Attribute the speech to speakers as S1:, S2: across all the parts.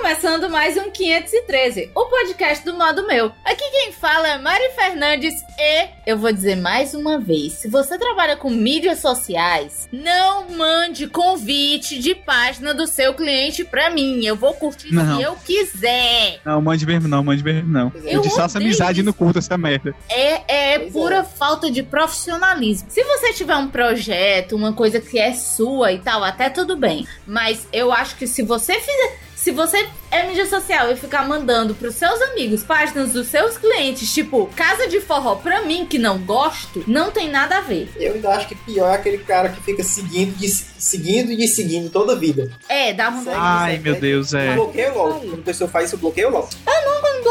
S1: começando mais um 513, o podcast do modo meu. Aqui quem fala é Mari Fernandes e eu vou dizer mais uma vez: se você trabalha com mídias sociais, não mande convite de página do seu cliente pra mim. Eu vou curtir
S2: Não.
S1: se eu quiser.
S2: Não, mande mesmo não, mande mesmo não.
S1: Eu
S2: Eu
S1: odeio
S2: amizade
S1: isso.
S2: no curto essa merda.
S1: É, é
S3: Pois
S1: pura
S3: é.
S1: falta de profissionalismo. Se você tiver um projeto, uma coisa que é sua e tal, até tudo bem. Mas eu acho que se você fizer. Se você é mídia social e ficar mandando pros seus amigos páginas dos seus clientes, tipo, casa de forró pra mim, que não gosto, não tem nada a ver.
S3: Eu ainda acho que pior é aquele cara que fica seguindo, de, seguindo e de seguindo toda a vida.
S1: É, dá uma.
S3: Segue,
S2: Ai, meu. Deus, é.
S3: Bloqueio logo. Quando a pessoa faz isso, eu bloqueio logo.
S1: Não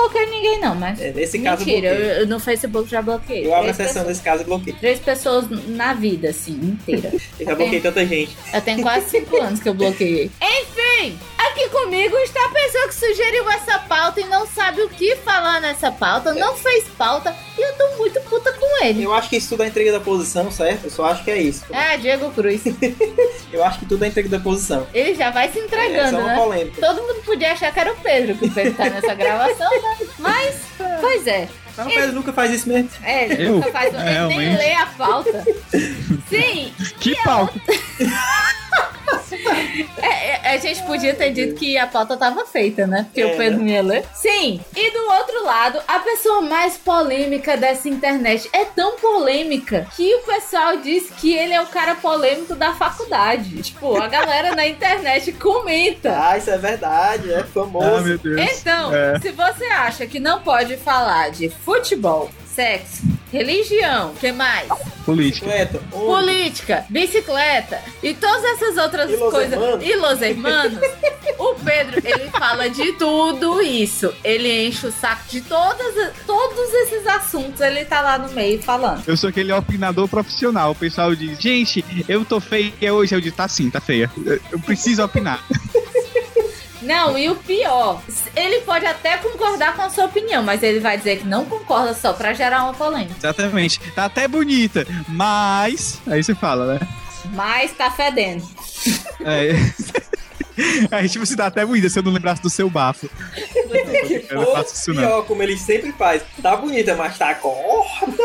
S1: bloqueio ninguém, não, mas.
S3: É, nesse caso, eu
S1: Mentira, eu, eu no Facebook já bloqueei.
S3: Eu abro a sessão nesse caso e bloqueio.
S1: Três pessoas na vida, assim, inteira.
S3: Eu já bloqueei tanta gente.
S1: Eu tenho quase cinco anos que eu bloqueei. Enfim, aqui comigo está a pessoa que sugeriu essa pauta e não sabe o que falar nessa pauta, não fez pauta e eu tô muito puta com ele.
S3: Eu acho que isso tudo é entrega da posição, certo? Eu só acho que é isso.
S1: É, Diego Cruz.
S3: Eu acho que tudo é entrega da posição.
S1: Ele já vai se
S3: É
S1: entregando,
S3: só uma
S1: né?
S3: polêmica.
S1: Todo mundo podia achar que era o Pedro, que o Pedro tá nessa gravação, né? Mas, pois é.
S3: Mas o Pedro nunca faz isso mesmo.
S1: É, ele
S2: Eu?
S1: nunca faz. Ele nem lê a pauta. Sim,
S2: Que pauta.
S1: É, é, a gente podia ter dito que a pauta tava feita, né? Porque
S3: É,
S1: o Pedro ia ler. Sim. E do outro lado, a pessoa mais polêmica dessa internet é tão polêmica que o pessoal diz que ele é o cara polêmico da faculdade. Tipo, a galera na internet comenta.
S3: Ah, isso é verdade, é
S2: Ah,
S3: famoso.
S2: meu Deus.
S1: Então,
S2: É.
S1: se você acha que não pode falar de futebol, sexo, religião, que mais?
S2: Política.
S3: Bicicleta,
S1: política, bicicleta e todas essas outras
S3: E
S1: coisas.
S3: Hermanos.
S1: E Los Hermanos. o Pedro, ele fala de tudo isso. Ele enche o saco de todas, todos esses assuntos. Ele tá lá no meio falando.
S2: Eu sou aquele opinador profissional. O pessoal diz, gente, eu tô feia hoje. Eu digo, tá sim, tá feia. Eu preciso opinar.
S1: Não, e o pior, ele pode até concordar com a sua opinião, mas ele vai dizer que não concorda só pra gerar uma polêmica.
S2: Exatamente. Tá até bonita, mas. Aí você fala, né?
S1: Mas tá fedendo.
S2: É. Aí, tipo, se dá até bonita se eu não lembrasse do seu bafo. Eu não faço isso, não.
S3: pior, como ele sempre faz. Tá bonita, mas tá gorda.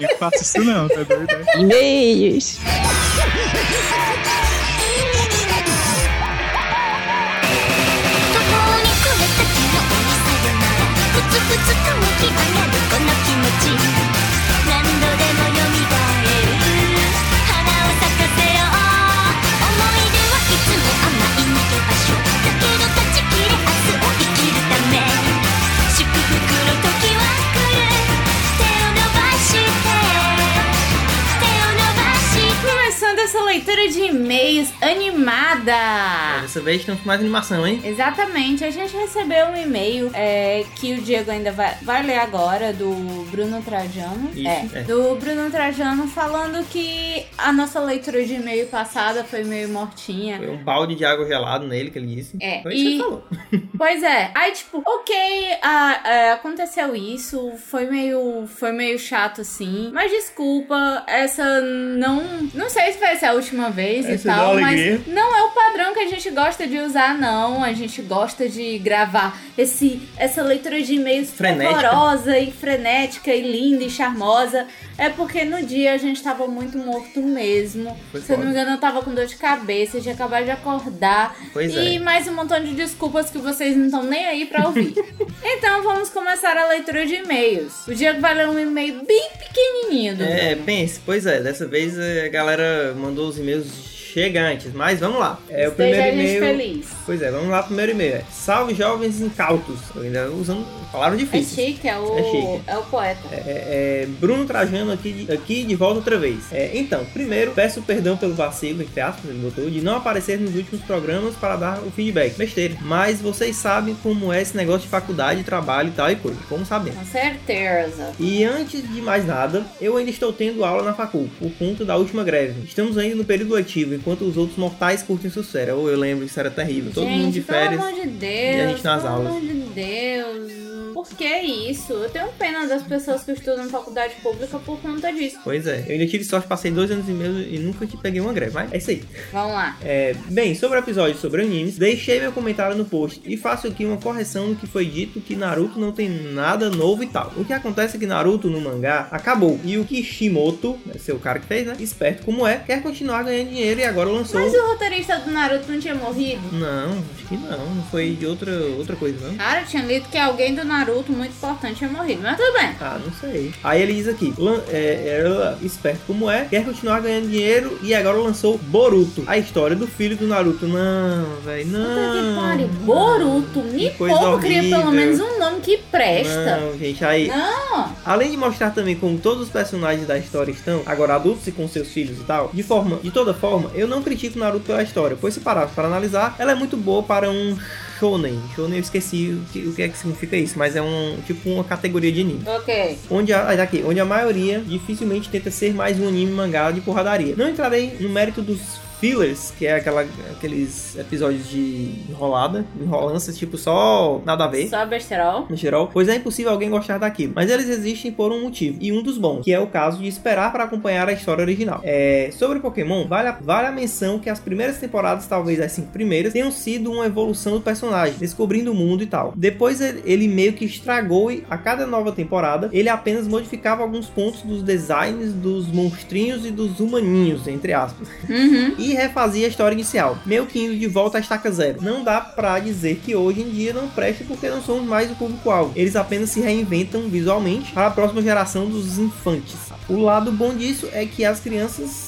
S2: Eu não faço isso, não, tá doido? né?
S4: ぶつかむ
S1: 牙や leitura de e-mails animada.
S3: Dessa vez temos mais animação, hein?
S1: Exatamente, a gente recebeu um e-mail é, que o Diego ainda vai, vai ler agora, do Bruno Trajano.
S3: Isso,
S1: é,
S3: é.
S1: do Bruno Trajano falando que a nossa leitura de e-mail passada foi meio mortinha.
S3: Foi um balde de água gelado nele que ele disse.
S1: É,
S3: Foi isso que
S1: e-
S3: ele falou.
S1: Pois é, aí tipo, ok, ah, é, aconteceu isso, foi meio, foi meio chato assim, mas desculpa, essa não, não sei se vai ser a última vez e
S3: Essa dá
S1: tal, mas não é o padrão que a gente gosta de usar não, a gente gosta de gravar esse, essa leitura de e-mails
S3: Frenética.
S1: fervorosa e frenética e linda e charmosa, é porque no dia a gente tava muito morto mesmo,
S3: Foi
S1: se eu não me engano eu tava com dor de cabeça, tinha acabado de acordar,
S3: Pois
S1: e
S3: é.
S1: mais um montão de desculpas que vocês não estão nem aí pra ouvir. então vamos começar a leitura de e-mails. O Diego vai ler um e-mail bem pequenininho do
S3: É, pense, pois é, dessa vez a galera mandou os e-mails mesmo chegantes, mas vamos lá. É o
S1: Esteja
S3: primeiro
S1: a gente
S3: e-mail.
S1: feliz.
S3: Pois é, vamos lá, primeiro e-mail. É, Salve jovens incautos. Eu ainda usando palavras
S1: É
S3: difíceis.
S1: chique, é o,
S3: É chique.
S1: é o poeta.
S3: É, é, Bruno Trajano aqui, de- aqui de volta outra vez. É, então, primeiro, peço perdão pelo vacilo, entre aspas, ele botou, de não aparecer nos últimos programas para dar o feedback. Besteira. Mas vocês sabem como é esse negócio de faculdade, trabalho e tal e coisa. Como sabemos.
S1: Com certeza.
S3: E antes de mais nada, eu ainda estou tendo aula na facul, por conta da última greve. Estamos ainda no período letivo, enquanto os outros mortais curtem sucesso. Ou eu lembro, isso era terrível. Todo
S1: gente,
S3: mundo de férias.
S1: Pelo amor de Deus.
S3: e a gente nas
S1: pelo
S3: aulas.
S1: amor de Deus. Por que isso? Eu tenho pena das pessoas que estudam em faculdade pública por conta disso.
S3: Pois é, eu ainda tive sorte, passei dois anos e meio e nunca te peguei uma greve, mas é isso aí.
S1: Vamos lá.
S3: É, bem, sobre o episódio sobre animes, deixei meu comentário no post e faço aqui uma correção no que foi dito que Naruto não tem nada novo e tal. O que acontece é que Naruto no mangá acabou e o Kishimoto, esse é o cara que fez, né? Esperto como é, quer continuar ganhando dinheiro e agora lançou.
S1: Mas o roteirista do Naruto não tinha morrido?
S3: Não, acho que não, não foi de outra, outra coisa, não.
S1: Cara, eu tinha lido que alguém do Naruto muito importante tinha morrido, mas tudo bem.
S3: Ah, não sei. Aí ele diz aqui, lan- é, é, esperto como é, quer continuar ganhando dinheiro e agora lançou Boruto, a história do filho do Naruto. Não, velho,
S1: Puta que
S3: não.
S1: pariu. Boruto, me pouco, queria pelo menos um nome que presta.
S3: Não, gente, aí.
S1: Não.
S3: Além de mostrar também como todos os personagens da história estão, agora adultos e com seus filhos e tal, de forma, de toda forma, eu não critico Naruto pela história, pois se parar para analisar, ela é muito boa para um shonen. Shonen eu esqueci o que, o que é que significa isso, mas é um tipo uma categoria de anime.
S1: Ok.
S3: Onde a, aqui, onde a maioria dificilmente tenta ser mais um anime mangá de porradaria. Não entrarei no mérito dos fillers, que é aquela, aqueles episódios de enrolada, enrolanças, tipo só nada a ver
S1: Só besterol.
S3: geral, pois é impossível alguém gostar daquilo. Mas eles existem por um motivo, e um dos bons, que é o caso de esperar para acompanhar a história original. É, sobre Pokémon, vale a, vale a menção que as primeiras temporadas, talvez as cinco primeiras, tenham sido uma evolução do personagem, descobrindo o mundo e tal. Depois ele, ele meio que estragou e a cada nova temporada, ele apenas modificava alguns pontos dos designs dos monstrinhos e dos humaninhos, entre aspas
S1: Uhum.
S3: e refazia a história inicial, meio que indo de volta à estaca zero. Não dá pra dizer que hoje em dia não presta porque não somos mais o público-alvo. Eles apenas se reinventam visualmente para a próxima geração dos infantes. O lado bom disso é que as crianças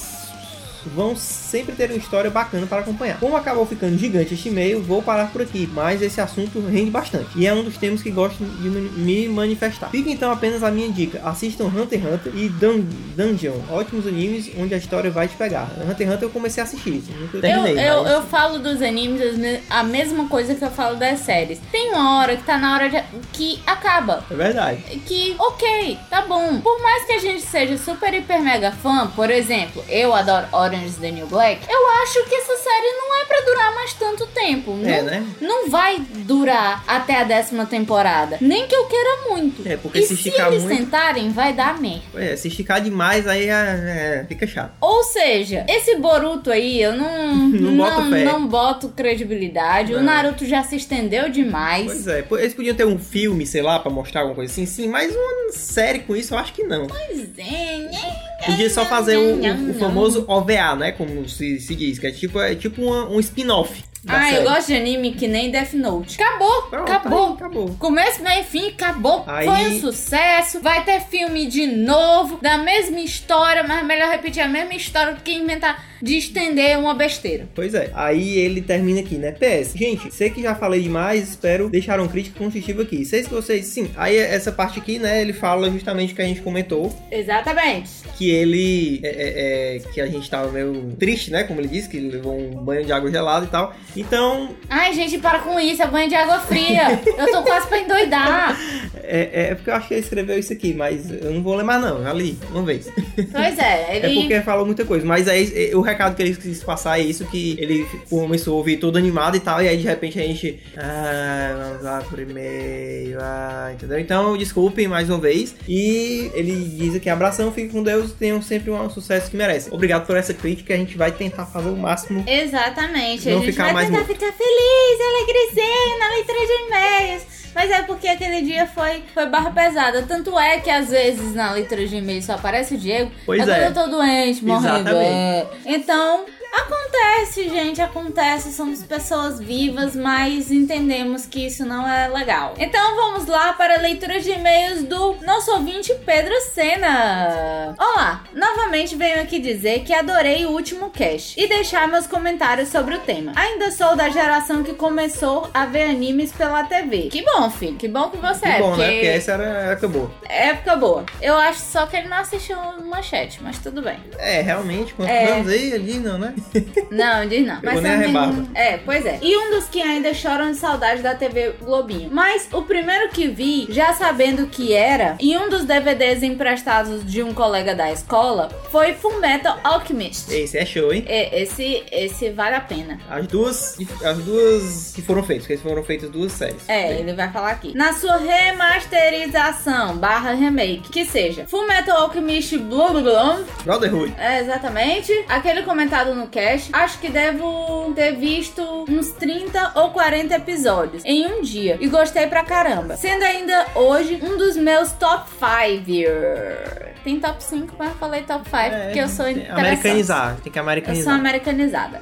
S3: vão sempre ter uma história bacana para acompanhar. Como acabou ficando gigante este e-mail, vou parar por aqui, mas esse assunto rende bastante. E é um dos temas que gosto de me manifestar. Fica então apenas a minha dica: assistam Hunter x Hunter e Dun Dungeon, ótimos animes onde a história vai te pegar. Hunter x Hunter eu comecei a assistir, nunca
S1: Eu,
S3: terminei.
S1: eu,
S3: mas-
S1: eu falo dos animes a mesma coisa que eu falo das séries. Tem uma hora que tá na hora de, que acaba.
S3: É verdade.
S1: Que, ok, tá bom. Por mais que a gente seja super, hiper, mega fã, por exemplo, eu adoro Orange is the New Black, eu acho que essa série não é pra durar mais tanto tempo.
S3: É,
S1: não,
S3: né?
S1: não vai durar até a décima temporada. Nem que eu queira muito.
S3: É, porque
S1: e
S3: se
S1: se
S3: esticar
S1: eles
S3: muito-
S1: tentarem, vai dar merda.
S3: É, se esticar demais, aí é, é, fica chato.
S1: Ou seja, esse Boruto aí, eu não,
S3: Não boto fé.
S1: não boto credibilidade. O
S3: Não.
S1: Naruto já se estendeu demais.
S3: Pois é, eles podiam ter um filme, sei lá, pra mostrar alguma coisa assim, sim, mas uma série com isso eu acho que não.
S1: Pois é, né?
S3: Podia só fazer o,
S1: Não,
S3: o- o
S1: não.
S3: famoso OVA, né? Como se, se diz, que é tipo, é tipo uma- um spin-off. Da
S1: Ah, eu
S3: série.
S1: gosto de anime que nem Death Note. Acabou,
S3: Pronto,
S1: acabou.
S3: aí, acabou.
S1: Começo, meio fim, acabou.
S3: Aí-
S1: Foi um sucesso. Vai ter filme de novo, da mesma história, mas melhor repetir a mesma história do que inventar de estender uma besteira.
S3: Pois é, aí ele termina aqui, né? PS, gente, sei que já falei demais, espero deixar um crítica construtiva aqui. Sei se vocês, sim, aí essa parte aqui, né, ele fala justamente o que a gente comentou,
S1: Exatamente.
S3: que ele, é, é, é, que a gente tava meio triste, né, como ele disse, que ele levou um banho de água gelada e tal. Então,
S1: Ai, gente, para com isso, é banho de água fria. Eu tô quase pra endoidar.
S3: é, é porque eu acho que ele escreveu isso aqui, mas eu não vou ler mais não, já li, uma vez.
S1: Pois é,
S3: É
S1: ele.
S3: porque falou muita coisa, mas aí é, o recado que ele quis passar é isso, que ele começou a ouvir todo animado e tal, e aí de repente a gente. Ah, vamos lá por e-mail, ah, entendeu? Então, desculpem mais uma vez. E ele diz aqui: abração, fique com Deus, tenham sempre um sucesso que merecem. Obrigado por essa crítica, a gente vai tentar fazer o máximo.
S1: Exatamente.
S3: Não ficar
S1: vai
S3: mais
S1: tentar
S3: morto.
S1: ficar feliz, alegrezinho na leitura de e-mails. Mas é porque aquele dia foi, foi barra pesada. Tanto é que às vezes na leitura de e-mails só aparece o Diego.
S3: Pois
S1: quando
S3: é.
S1: eu tô doente, morrendo. É. Então, acontece, gente. Acontece. Somos pessoas vivas, mas entendemos que isso não é legal. Então vamos lá para a leitura de e-mails do nosso ouvinte Pedro Sena. Olá, novamente venho aqui dizer que adorei o último cast e deixar meus comentários sobre o tema. Ainda sou da geração que começou a ver animes pela TV. Que bom, filho. Que bom que você
S3: Que
S1: é.
S3: bom,
S1: porque
S3: né? Porque essa era a época boa.
S1: é época boa. Eu acho só que ele não assistiu manchete, mas tudo bem.
S3: É, realmente, quantos
S1: É.
S3: anos aí ali, não, né?
S1: Não, diz não. Mas
S3: nem a rebarba.
S1: É, pois é. E um dos que ainda choram de saudade da TV Globinho. Mas o primeiro que vi, já sabendo que era, em um dos DVDs emprestados de um colega da escola, foi Fullmetal Alchemist.
S3: Esse é show, hein?
S1: É, esse, esse vale a pena.
S3: As duas, as duas que foram feitas, porque foram feitas duas séries.
S1: É, ele vai falar aqui. Na sua remasterização barra remake, que seja Fullmetal Alchemist Blue Blue,
S3: Brotherhood.
S1: É, exatamente. Aquele comentado no cast, acho que devo ter visto uns 30 ou 40 episódios em um dia. E gostei pra caramba. Sendo ainda hoje um dos meus top 5. Tem top 5, mas eu falei top 5 porque eu sou.
S3: Americanizar, tem que
S1: Eu sou
S3: americanizar.
S1: americanizada.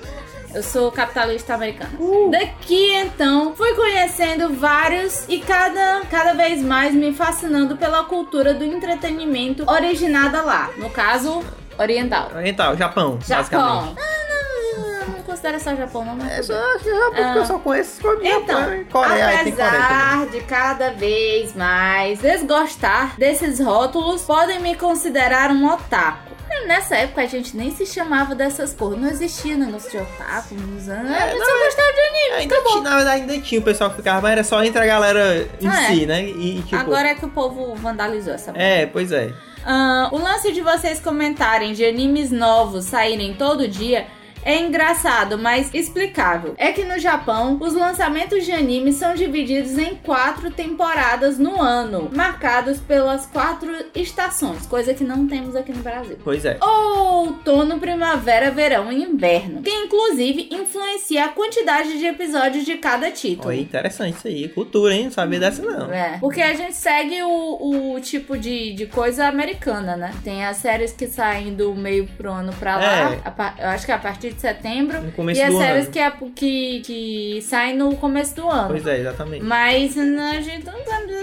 S1: Eu sou capitalista americana. Daqui então, fui conhecendo vários e cada, cada vez mais me fascinando pela cultura do entretenimento originada lá. No caso, oriental.
S3: Oriental, Japão,
S1: Japão.
S3: basicamente.
S1: Ah, não, não, considero só Japão, não. Mas
S3: É só. Japão, porque eu só conheço Japão
S1: Então,
S3: e Coreia, aí tem Coreia também.
S1: apesar de cada vez mais desgostar desses rótulos, podem me considerar um otaku. Nessa época a gente nem se chamava dessas cores, não existia negócio de otaku nos anos.
S3: É,
S1: a gente
S3: não,
S1: só gostava de anime,
S3: Ainda
S1: acabou.
S3: tinha, na verdade, ainda tinha o pessoal que ficava, mas era só entre a galera em
S1: Ah, é.
S3: si, né? E, tipo,
S1: Agora é que o povo vandalizou essa
S3: É, pois é.
S1: Ah, o lance de vocês comentarem de animes novos saírem todo dia é engraçado, mas explicável. É que no Japão, os lançamentos de animes são divididos em quatro temporadas no ano, marcados pelas quatro estações, coisa que não temos aqui no Brasil.
S3: Pois é.
S1: Outono, primavera, verão e inverno, que inclusive influencia a quantidade de episódios de cada título.
S3: Olha, interessante isso aí. Cultura, hein? Não sabia dessa, não.
S1: É, porque a gente segue o, o tipo de, de coisa americana, né? Tem as séries que saem do meio pro ano pra lá,
S3: É.
S1: a eu acho que é a partir de setembro,
S3: No começo
S1: e as
S3: do
S1: séries
S3: ano.
S1: que, é, que, que saem no começo do ano.
S3: Pois é, exatamente.
S1: Mas né, a gente não sabe,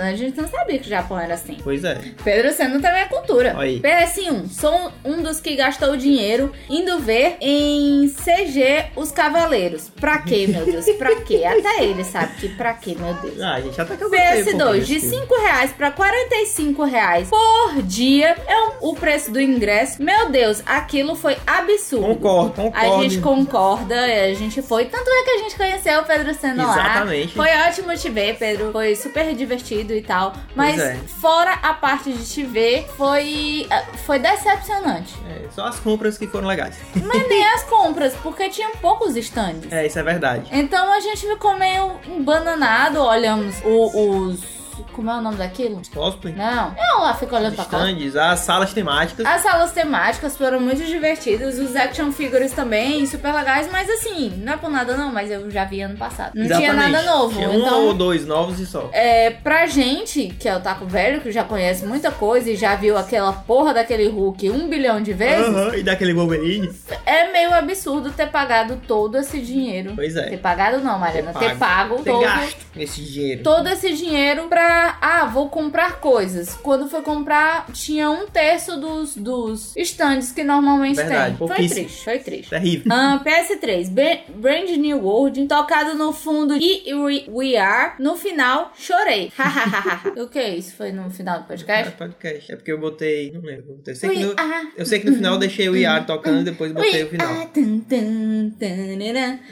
S1: a gente não sabia que o Japão era assim.
S3: Pois é.
S1: Pedro Seno também é cultura.
S3: Aí.
S1: PS1, sou um dos que gastou dinheiro indo ver em CG Os Cavaleiros. Pra quê, meu Deus? Pra quê? Até ele sabe que pra quê, meu Deus.
S3: Ah, gente, até que eu gostei um pouquinho
S1: PS2
S3: desse
S1: de
S3: filme.
S1: 5 reais pra 45 reais por dia é o- o preço do ingresso. Meu Deus, aquilo foi absurdo.
S3: Concordo, concordo.
S1: A gente concorda, a gente foi. Tanto é que a gente conheceu o Pedro Seno lá.
S3: Exatamente.
S1: Foi ótimo te ver, Pedro. Foi super divertido e tal. Mas
S3: é.
S1: fora a parte de te ver, foi, ah, foi decepcionante.
S3: É, só as compras que foram legais.
S1: Mas nem as compras, porque tinham poucos stands.
S3: É, isso é verdade.
S1: Então a gente ficou meio embananado, olhamos o- os. Como é o nome daquilo?
S3: Cosplay,
S1: Não, eu lá fico olhando pra cá.
S3: stands, as salas temáticas.
S1: As salas temáticas foram muito divertidas, os action figures também, super legais, mas assim, não é por nada não, mas eu já vi ano passado. Não tinha
S3: Exatamente.
S1: nada novo.
S3: Tinha um
S1: então,
S3: ou dois novos e só.
S1: é, pra gente, que é o Taco Velho, que já conhece muita coisa e já viu aquela porra daquele Hulk um bilhão de vezes,
S3: Aham, e daquele Wolverine.
S1: é meio absurdo ter pagado todo esse dinheiro.
S3: Pois é.
S1: Ter pagado não, Mariana, ter, pago,
S3: Ter
S1: todo,
S3: gasto esse dinheiro.
S1: todo esse dinheiro pra. Ah, vou comprar coisas. Quando foi comprar, tinha um terço dos, dos stands que normalmente
S3: Verdade,
S1: tem. Foi triste, foi triste.
S3: Terrível.
S1: Ah, PS3, Ba- Brand New World, tocado no fundo e We, We Are, no final, chorei. o que é isso? Foi no final do
S3: É
S1: podcast?
S3: podcast. É porque eu botei. Não lembro. Eu sei, que
S1: We
S3: no,
S1: Are.
S3: eu sei que no final eu deixei o IAR tocando e depois botei o
S1: We
S3: final.
S1: Are.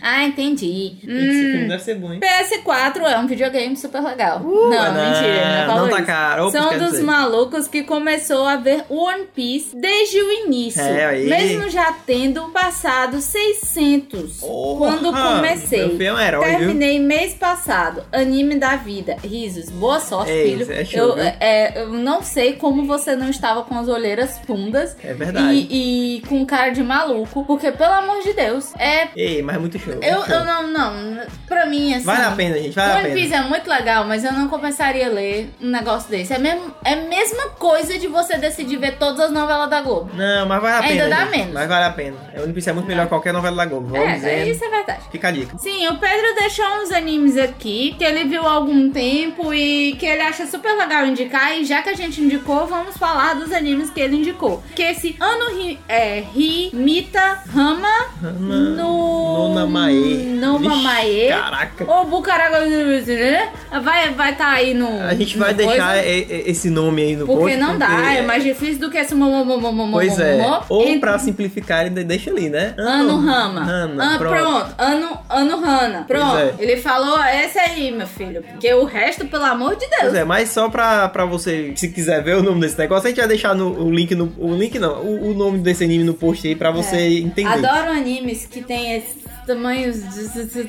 S1: Ah, entendi.
S3: Esse filme
S1: Hum,
S3: deve ser bom, hein?
S1: PS4 é um videogame super legal. não,
S3: Uh,
S1: mentira, não falou
S3: Não tá caro.
S1: São dos
S3: dizer.
S1: malucos que começou a ver One Piece desde o início.
S3: É, aí.
S1: Mesmo já tendo passado 600
S3: Porra,
S1: quando comecei.
S3: Meu filho é um herói, viu?
S1: Terminei mês passado. Anime da vida. Risos. Boa sorte,
S3: É
S1: filho.
S3: é show,
S1: eu,
S3: viu?
S1: é, eu não sei como você não estava com as olheiras fundas.
S3: É verdade.
S1: E, e com cara de maluco. Porque, pelo amor de Deus, é.
S3: Ei, mas é muito show.
S1: Eu,
S3: muito show.
S1: eu não, não. Pra mim, assim.
S3: Vale a pena, gente. Vale a
S1: One
S3: pena.
S1: Piece é muito legal, mas eu não começaria a ler um negócio desse. É, mesmo, é a mesma coisa de você decidir ver todas as novelas da Globo.
S3: Não, mas vale a
S1: Ainda
S3: pena.
S1: dá
S3: gente.
S1: menos.
S3: Mas vale a pena. É, One Piece é muito melhor que qualquer novela da Globo. Vou
S1: É,
S3: dizendo.
S1: isso é verdade.
S3: Fica a dica.
S1: Sim, o Pedro deixou uns animes aqui que ele viu há algum tempo e que ele acha super legal indicar. E já que a gente indicou, vamos falar dos animes que ele indicou. Que esse ano é Himita Rama
S3: Rama
S1: no.
S3: Nonamae.
S1: Nonamae.
S3: Caraca.
S1: O Bucaraga vai vai tá aí no no.
S3: A gente vai deixar
S1: coisa,
S3: esse nome aí no post.
S1: Porque não dá, é mais difícil do que esse momomomomomo.
S3: Pois é. Ou pra simplificar, ele deixa ali, né?
S1: Ano Rama.
S3: Ana,
S1: Ah,
S3: pronto.
S1: pronto. Ano, ano Rana. Pronto.
S3: É.
S1: Ele falou esse aí, meu filho. Porque o resto, pelo amor de Deus.
S3: Pois é, mas só pra, pra você, se quiser ver o nome desse negócio, a gente vai deixar no, o link no. O link não, o, o nome desse anime no post aí pra você entender.
S1: Adoro animes que tem esses tamanhos.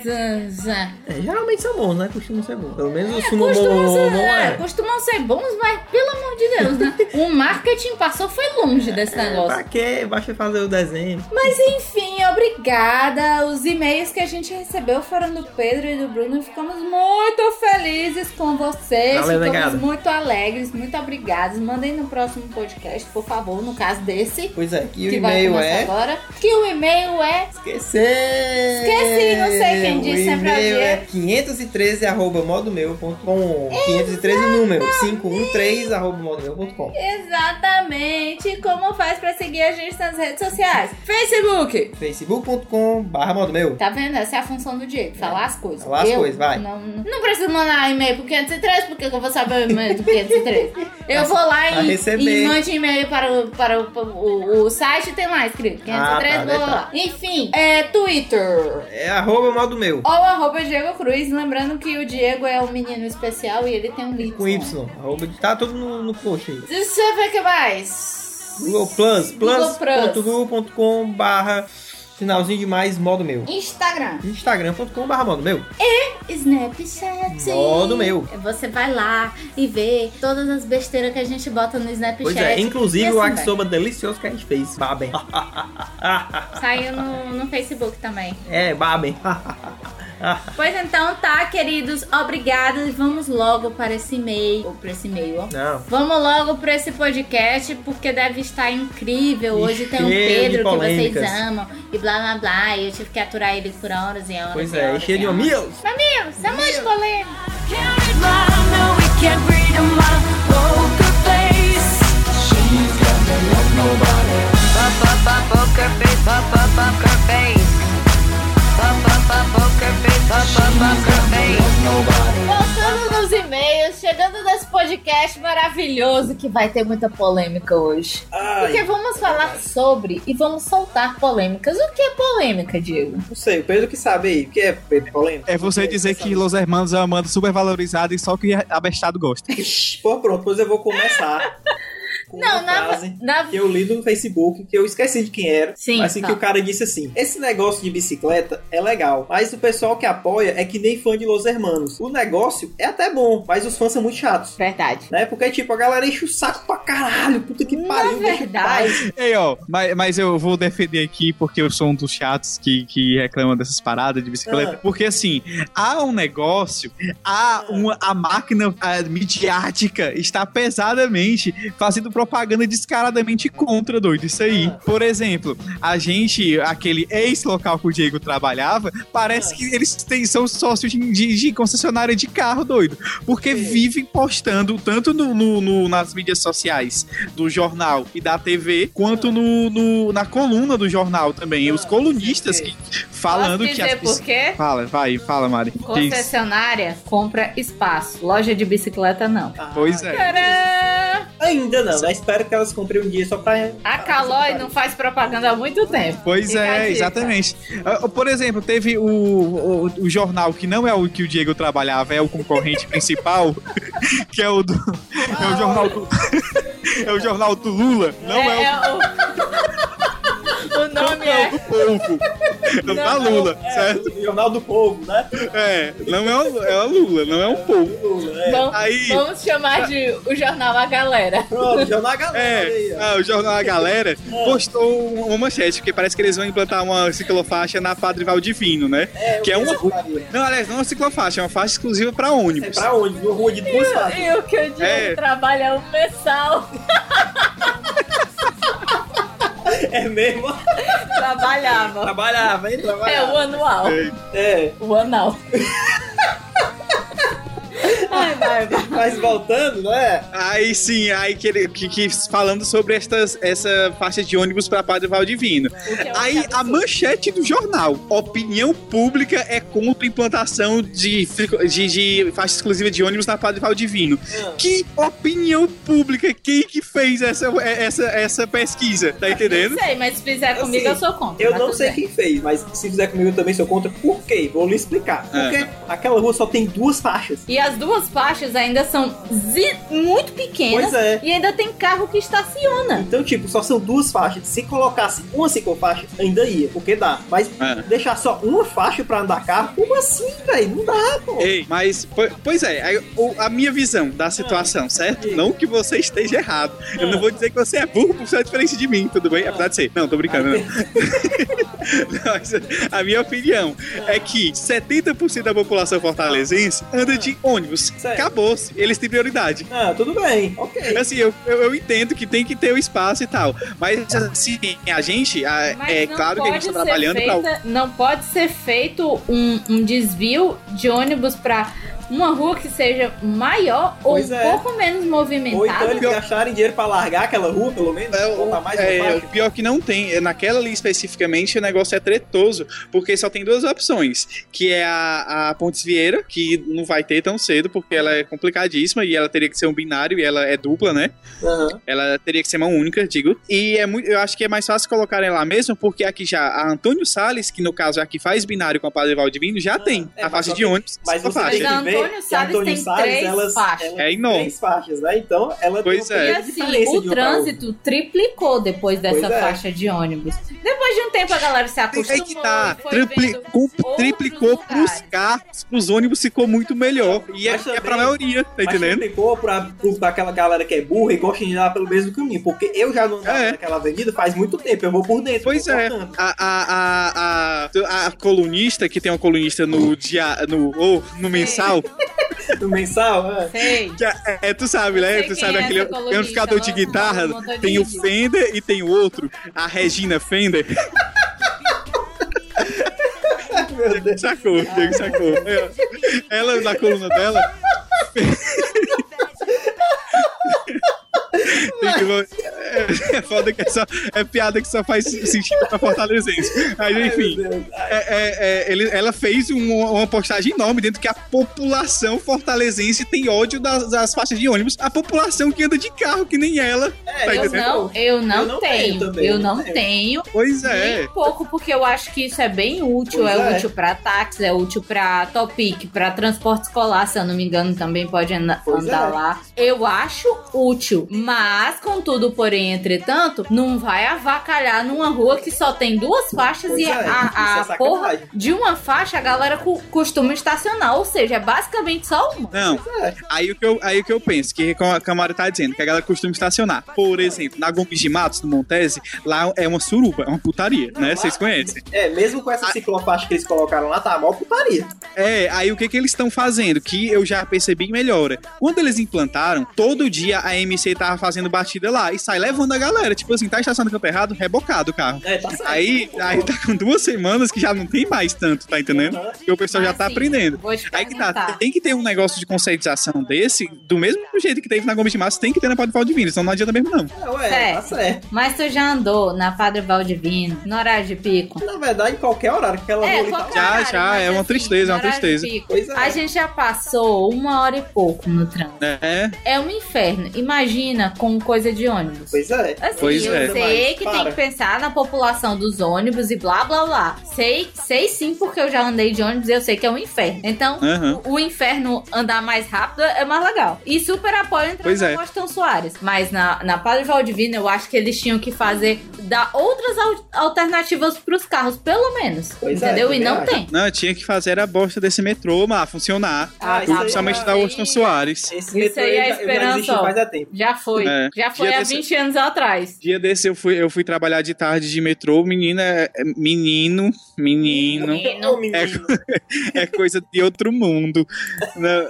S3: É, geralmente são bons, né? Costumam ser bons. Pelo menos o
S1: Costumam
S3: Sumomo
S1: ser,
S3: não
S1: é,
S3: é.
S1: costumam ser bons, mas pelo amor de Deus, né? o marketing passou, foi longe desse negócio.
S3: Pra quê? Basta fazer o desenho.
S1: Mas enfim, obrigada. Os e-mails que a gente recebeu foram do Pedro e do Bruno. Ficamos muito felizes com vocês.
S3: Valeu,
S1: Ficamos
S3: negado.
S1: muito alegres, muito obrigados. Mandem no próximo podcast, por favor, no caso desse.
S3: Pois é, que o
S1: que vai
S3: e-mail é.
S1: agora. Que o e-mail é.
S3: Esquecer!
S1: Esqueci, não sei quem disse,
S3: O
S1: sempre ao
S3: e-mail
S1: dia.
S3: é 513 arroba modomeu.com 513 número 513 arroba modomeu.com
S1: Exatamente como faz pra seguir a gente nas redes sociais. Facebook.
S3: facebook.com barra modomeu
S1: Tá vendo? Essa é a função do Diego, falar as coisas.
S3: Falar as
S1: Eu
S3: coisas, vai.
S1: Não, não preciso mandar e-mail pro 503, porque eu vou saber o e-mail do 503. Eu vou lá
S3: Pra
S1: e, e mande e-mail para, o, para o, o, o site, tem lá escrito 503,
S3: Ah, tá,
S1: blá, blá, blá. Enfim, é Twitter.
S3: É arroba modomeu
S1: Ou arroba Diego Cruz, lembrando que o Diego é um menino especial e ele tem um Y.
S3: com Y. Arroba, tá tudo no, no post aí.
S1: Deixa eu ver o que mais.
S3: Google Plus,
S1: Google Plus.
S3: plus.google.com barra sinalzinho de mais modo meu.
S1: Instagram.
S3: Instagram.com barra modo meu.
S1: Snapchat.
S3: Modo meu.
S1: Você vai lá e vê todas as besteiras que a gente bota no Snapchat.
S3: Pois é, inclusive
S1: E
S3: o
S1: assim
S3: Akisoba delicioso que a gente fez. Babem.
S1: Saiu no, no Facebook também.
S3: é, babem.
S1: Pois então tá, queridos. Obrigados. Vamos logo para esse e-mail. Ou para esse e-mail, ó.
S3: Não.
S1: Vamos logo para esse podcast, porque deve estar incrível.
S3: E
S1: Hoje tem um
S3: de
S1: Pedro que vocês amam. E blá blá blá. E eu tive que aturar ele por horas e horas.
S3: Pois
S1: e
S3: é,
S1: horas
S3: e cheio de mamilos.
S1: Mamilos, é muito polêmico.
S4: Can't read my, no, we can't read in my poker face. She's got me like nobody. Pop, pop, pop, poker face, pop, pop, poker face.
S1: Voltando nos e-mails, chegando nesse podcast maravilhoso que vai ter muita polêmica hoje. Porque vamos falar sobre e vamos soltar polêmicas. O que é polêmica, Diego?
S3: Não sei, o Pedro que sabe aí. O que é Pedro polêmico?
S2: É você dizer que Los Hermanos é uma banda super valorizada e só que abestado gosta.
S3: Pô, pronto, pois eu vou começar. Com
S1: Não,
S3: uma
S1: na,
S3: frase
S1: na
S3: que eu li no Facebook, que eu esqueci de quem era.
S1: Sim,
S3: Mas assim
S1: tá.
S3: que o cara disse assim: esse negócio de bicicleta é legal, mas o pessoal que apoia é que nem fã de Los Hermanos. O negócio é até bom, mas os fãs são muito chatos.
S1: Verdade.
S3: Né? Porque, tipo, a galera enche o saco pra caralho. Puta que pariu, deixa em
S1: verdade.
S2: Ei, ó, mas, mas eu vou defender aqui porque eu sou um dos chatos que, que reclamam dessas paradas de bicicleta.
S3: Ah.
S2: Porque, assim, há um negócio, há uma, a máquina ah, midiática está pesadamente fazendo propaganda descaradamente contra, doido. Isso aí.
S3: Ah.
S2: Por exemplo, a gente, aquele ex-local que o Diego trabalhava, parece
S3: Ah.
S2: que eles têm, são sócios de, de- de concessionária de carro, doido. Porque
S3: Sim.
S2: vivem postando tanto no, no- no- nas mídias sociais do jornal e da TV, quanto no, no- na coluna do jornal também. Os colunistas que falando
S1: Posso
S2: que
S1: dizer
S2: as
S1: por quê?
S2: Fala, vai, fala, Mari.
S1: Concessionária compra espaço. Loja de bicicleta, não.
S2: Pois é.
S1: Tcharam!
S3: Ainda não, né? Espero que elas comprem um dia só pra.
S1: A Calói não faz propaganda há muito tempo.
S2: Pois
S1: Fica
S2: é, exatamente. Ah, Por exemplo, teve o, o, o jornal que não é o que o Diego trabalhava, é o concorrente principal, que é o do. É o jornal do. É o jornal do Lula, não é, o.
S1: o... o nome
S2: Não é
S1: é.
S2: do povo. Não, da Lula, certo?
S3: O Jornal do Povo, né?
S2: É, não é o, é o Lula, não é o povo.
S3: Lula, é.
S1: Vamos,
S2: Aí-
S1: vamos chamar de o jornal A Galera.
S3: Pronto, Jornal da Galera. aí,
S2: É,
S3: ó.
S2: ah, o jornal A Galera postou um- uma manchete, porque parece que eles vão implantar uma ciclofaixa na Padre Valdivino, né?
S3: É,
S2: que é uma. Não, aliás, não é uma ciclofaixa, é uma faixa exclusiva pra
S3: É
S2: ônibus.
S3: pra onde? Numa rua de duas faixas.
S1: E o que eu digo
S2: É.
S1: trabalha é o mensal.
S3: É mesmo?
S1: Trabalhava.
S3: Trabalhava, hein?
S1: É
S3: Trabalhava.
S1: o anual.
S2: É.
S3: É.
S1: O anal. Ai, vai, vai.
S3: Mas voltando, né?
S2: Aí sim, aí que, ele, que, que falando sobre estas, essa faixa de ônibus para Padre Valdivino.
S1: eu
S2: Aí a
S1: absurdo.
S2: manchete do jornal: opinião pública é contra a implantação de, de, de faixa exclusiva de ônibus na Padre Valdivino.
S3: Ah.
S2: Que opinião pública? Quem que fez essa, essa, essa pesquisa? Tá entendendo?
S1: Não sei, mas se fizer
S3: Assim,
S1: comigo eu sou contra.
S3: Eu não sei
S1: bem.
S3: quem fez, mas se fizer comigo eu também sou contra. Por quê? Vou lhe explicar. Porque
S2: É.
S3: aquela rua só tem duas faixas.
S1: E as duas faixas ainda são zi- muito pequenas
S3: Pois é.
S1: e ainda tem carro que estaciona.
S3: Então, tipo, só são duas faixas. Se colocasse uma ciclofaixa, ainda ia, porque dá. Mas
S2: É.
S3: deixar só uma faixa pra andar carro, como assim, velho? Não dá, pô.
S2: Ei, mas, po- pois é, a minha visão da situação, certo? Não que você esteja errado. Eu não vou dizer que você é burro por ser diferente de mim, tudo bem? Apesar de ser. Não, tô brincando, não. Mas a minha opinião é que 70% da população fortalezense anda de ônibus. Acabou-se. Eles têm prioridade.
S3: Ah, tudo bem, ok.
S2: Assim, eu, eu, eu entendo que tem que ter o espaço e tal. Mas, assim, a gente, a-
S1: Mas
S2: é claro que a gente tá
S1: ser
S2: trabalhando pra.
S1: feita- Não pode ser feito um, um desvio de ônibus pra uma rua que seja maior
S3: Pois
S1: ou um
S3: é.
S1: pouco menos
S3: Ou então
S1: movimentada.
S3: eles gastarem dinheiro pra largar aquela rua, pelo menos.
S2: É,
S3: botar
S2: o,
S3: mais
S2: é,
S3: faixa.
S2: pior que não tem, é, naquela ali especificamente o negócio é tretoso, porque só tem duas opções, que é a, a Pontes Vieira, que não vai ter tão cedo, porque ela é complicadíssima e ela teria que ser um binário e ela é dupla, né?
S3: Aham.
S2: Ela teria que ser mão única, digo. E é muito, eu acho que é mais fácil colocarem lá mesmo, porque aqui já a Antônio Salles, que no caso é a que faz binário com a Padre Valdivino, já tem
S3: é,
S2: a faixa de ônibus.
S3: Mas você
S2: faixa.
S3: tem que ver
S1: Antônio Salles
S3: Antônio
S1: tem
S3: Salles,
S1: três
S3: elas,
S1: faixas.
S2: É enorme.
S3: três faixas, né? Então, ela
S2: Pois
S3: tem
S2: é.
S1: E assim, o trânsito triplicou depois dessa
S3: Pois é.
S1: faixa de ônibus. Depois de um tempo a galera se acostumou.
S2: que tá,
S1: foi
S2: tripli-
S1: vendo
S2: com-
S1: outros
S2: triplicou pros carros, pros ônibus ficou muito melhor. E é,
S3: Mas
S2: é pra
S3: também-
S2: maioria, tá entendendo?
S3: triplicou pra, pra aquela galera que é burra e gosta de andar pelo mesmo caminho. Porque eu já não andava
S2: É.
S3: naquela avenida faz muito tempo. Eu vou por dentro.
S2: Pois é, a, a, a, a, a colunista, que tem uma colunista no dia, no, ou no mensal,
S3: No mensal, é.
S1: Sei.
S2: é, é, tu sabe, né? Tu sabe
S1: é
S2: aquele amplificador de guitarra, tem o. Fender e tem o outro, a Regina Fender.
S3: Meu Deus.
S2: Sacou, Diego sacou. Ela, ela, na coluna dela. Tem que- é, é foda que é, só, é piada que só faz sentido pra fortalezense. Mas enfim. É, é, é, ele- ela fez um- uma postagem enorme dentro que a população fortalezense tem ódio das, das faixas de ônibus. A população que anda de carro, que nem ela.
S3: É,
S2: Tá
S1: Eu não, eu não,
S3: Eu não
S1: tenho.
S3: tenho também,
S1: eu
S3: não tenho.
S1: tenho.
S2: Pois
S1: Nem
S2: é.
S1: um pouco, porque eu acho que isso é bem útil.
S3: Pois
S1: É,
S3: é.
S1: útil pra táxi, é útil pra Topic, pra transporte escolar, se eu não me engano, também pode andar
S3: é.
S1: lá. Eu acho útil. Mas, contudo, porém, entretanto, não vai avacalhar numa rua que só tem duas faixas
S3: Pois
S1: e
S3: é,
S1: a, a
S3: é
S1: porra de uma faixa a galera costuma estacionar. Ou seja, é basicamente só uma.
S2: Não,
S3: é.
S2: aí o que eu, aí o que eu penso, que como a Camara tá dizendo, que a galera costuma estacionar. Por exemplo, na Gomes de Matos, no Montese, lá é uma suruba, é uma putaria, né?
S3: lá-
S2: Vocês conhecem.
S3: É, mesmo com essa ciclofaixa que eles colocaram lá, tá a maior putaria.
S2: É, aí o que que eles estão fazendo? Que eu já percebi melhora. Quando eles implantaram, todo dia a MC tava fazendo batida lá e sai levando a galera. Tipo assim, tá estacionando campo errado, rebocado o carro.
S3: É, tá certo.
S2: Aí, aí tá com duas semanas que já não tem mais tanto, tá entendendo?
S3: Aham.
S2: Porque o pessoal já tá
S1: assim,
S2: aprendendo. Aí que tá, tem que ter um negócio de conscientização desse, do mesmo jeito que teve na Gomes de Massa, tem que ter na Padre Paulo Divino, senão não adianta mesmo não.
S3: É, ué, tá
S1: Certo. Mas tu já andou na Padre Valdivino, no horário de pico?
S3: Na verdade, em qualquer horário que aquela rua
S1: É,
S3: tá
S2: Já, já, é uma tristeza, é uma tristeza.
S3: Pois é.
S1: A gente já passou uma hora e pouco no trânsito.
S2: É,
S1: É um inferno. Imagina com coisa de ônibus.
S3: Pois é.
S1: Assim,
S2: Pois
S1: eu
S2: é.
S1: sei
S3: Mas,
S1: que
S3: para.
S1: tem que pensar na população dos ônibus e blá blá blá. Sei, sei sim, porque eu já andei de ônibus e eu sei que é um inferno. Então,
S2: Aham.
S1: o, o inferno andar mais rápido é mais legal. E super apoio entrar
S2: Pois é.
S1: Washington Soares. Mas na, na Padre Valdivino, eu acho que eles tinham que fazer dar outras al- alternativas pros carros, pelo menos.
S3: Pois é,
S1: entendeu? e
S3: também
S1: não
S3: acho.
S1: tem.
S2: não, tinha que fazer a bosta desse metrô, mas funcionar.
S3: Ah,
S2: Principalmente
S3: é-
S2: da Washington Soares.
S3: Esse
S1: Isso
S3: metrô
S1: aí é
S3: já
S1: esperança, ó.
S3: é.
S1: Já foi.
S2: É.
S1: Já foi
S2: Dia
S1: há
S2: desse-
S1: 20 anos atrás.
S2: Dia desse eu fui, eu fui trabalhar de tarde de metrô, menina, é- é- menino, menino,
S1: Menino.
S3: Menino.
S2: é coisa de outro mundo. Não,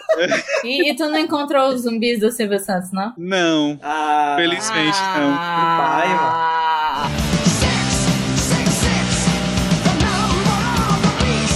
S1: E, e tu não encontrou os zumbis do Silvio Santos, não?
S2: não.
S3: Ah,
S2: Felizmente, não.
S1: Ah,
S4: Sex, sex, sex,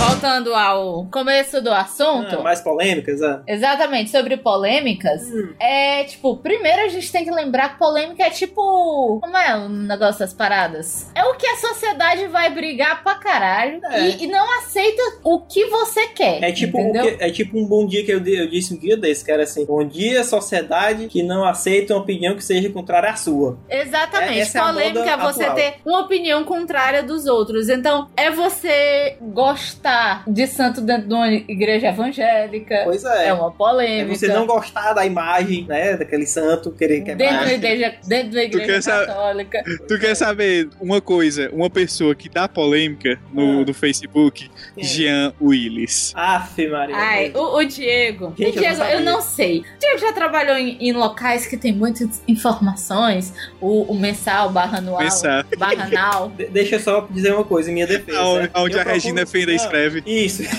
S1: Voltando ao começo do assunto.
S3: Ah, mais polêmicas, ah.
S1: Exatamente, sobre polêmicas. É tipo, primeiro a gente tem que lembrar que polêmica é tipo. Como é o negócio das paradas? É o que a sociedade vai brigar pra caralho
S3: É.
S1: e, e não aceita o que você quer.
S3: É tipo, que- é tipo um bom dia que eu, eu disse um dia desse, que era assim: Bom dia, sociedade que não aceita uma opinião que seja contrária à sua.
S1: Exatamente.
S3: É- é
S1: Polêmica é você
S3: atual.
S1: ter uma opinião contrária dos outros. Então, é você gostar de santo dentro de uma igreja evangélica.
S3: Pois é.
S1: É uma
S3: É
S1: polêmica.
S3: você não gostar da imagem, né, daquele santo, querer
S1: Dentro
S3: quebrar.
S1: da igreja, dentro da igreja
S2: sa-
S1: católica.
S2: Tu quer saber uma coisa? Uma pessoa que dá polêmica no,
S3: Ah.
S2: no Facebook?
S3: Quem?
S2: Jean Willis.
S3: Aff, Maria.
S1: Ai, o, o Diego.
S3: Gente,
S1: o
S3: eu não
S1: Diego, eu não sei. O Diego já trabalhou em, em locais que tem muitas informações. O, o mensal, barra anual,
S2: Mensal.
S1: barra anal.
S3: De- deixa eu só dizer uma coisa em minha defesa.
S2: Onde, a Regina
S3: procuro-
S2: Fenda
S3: Não, Isso.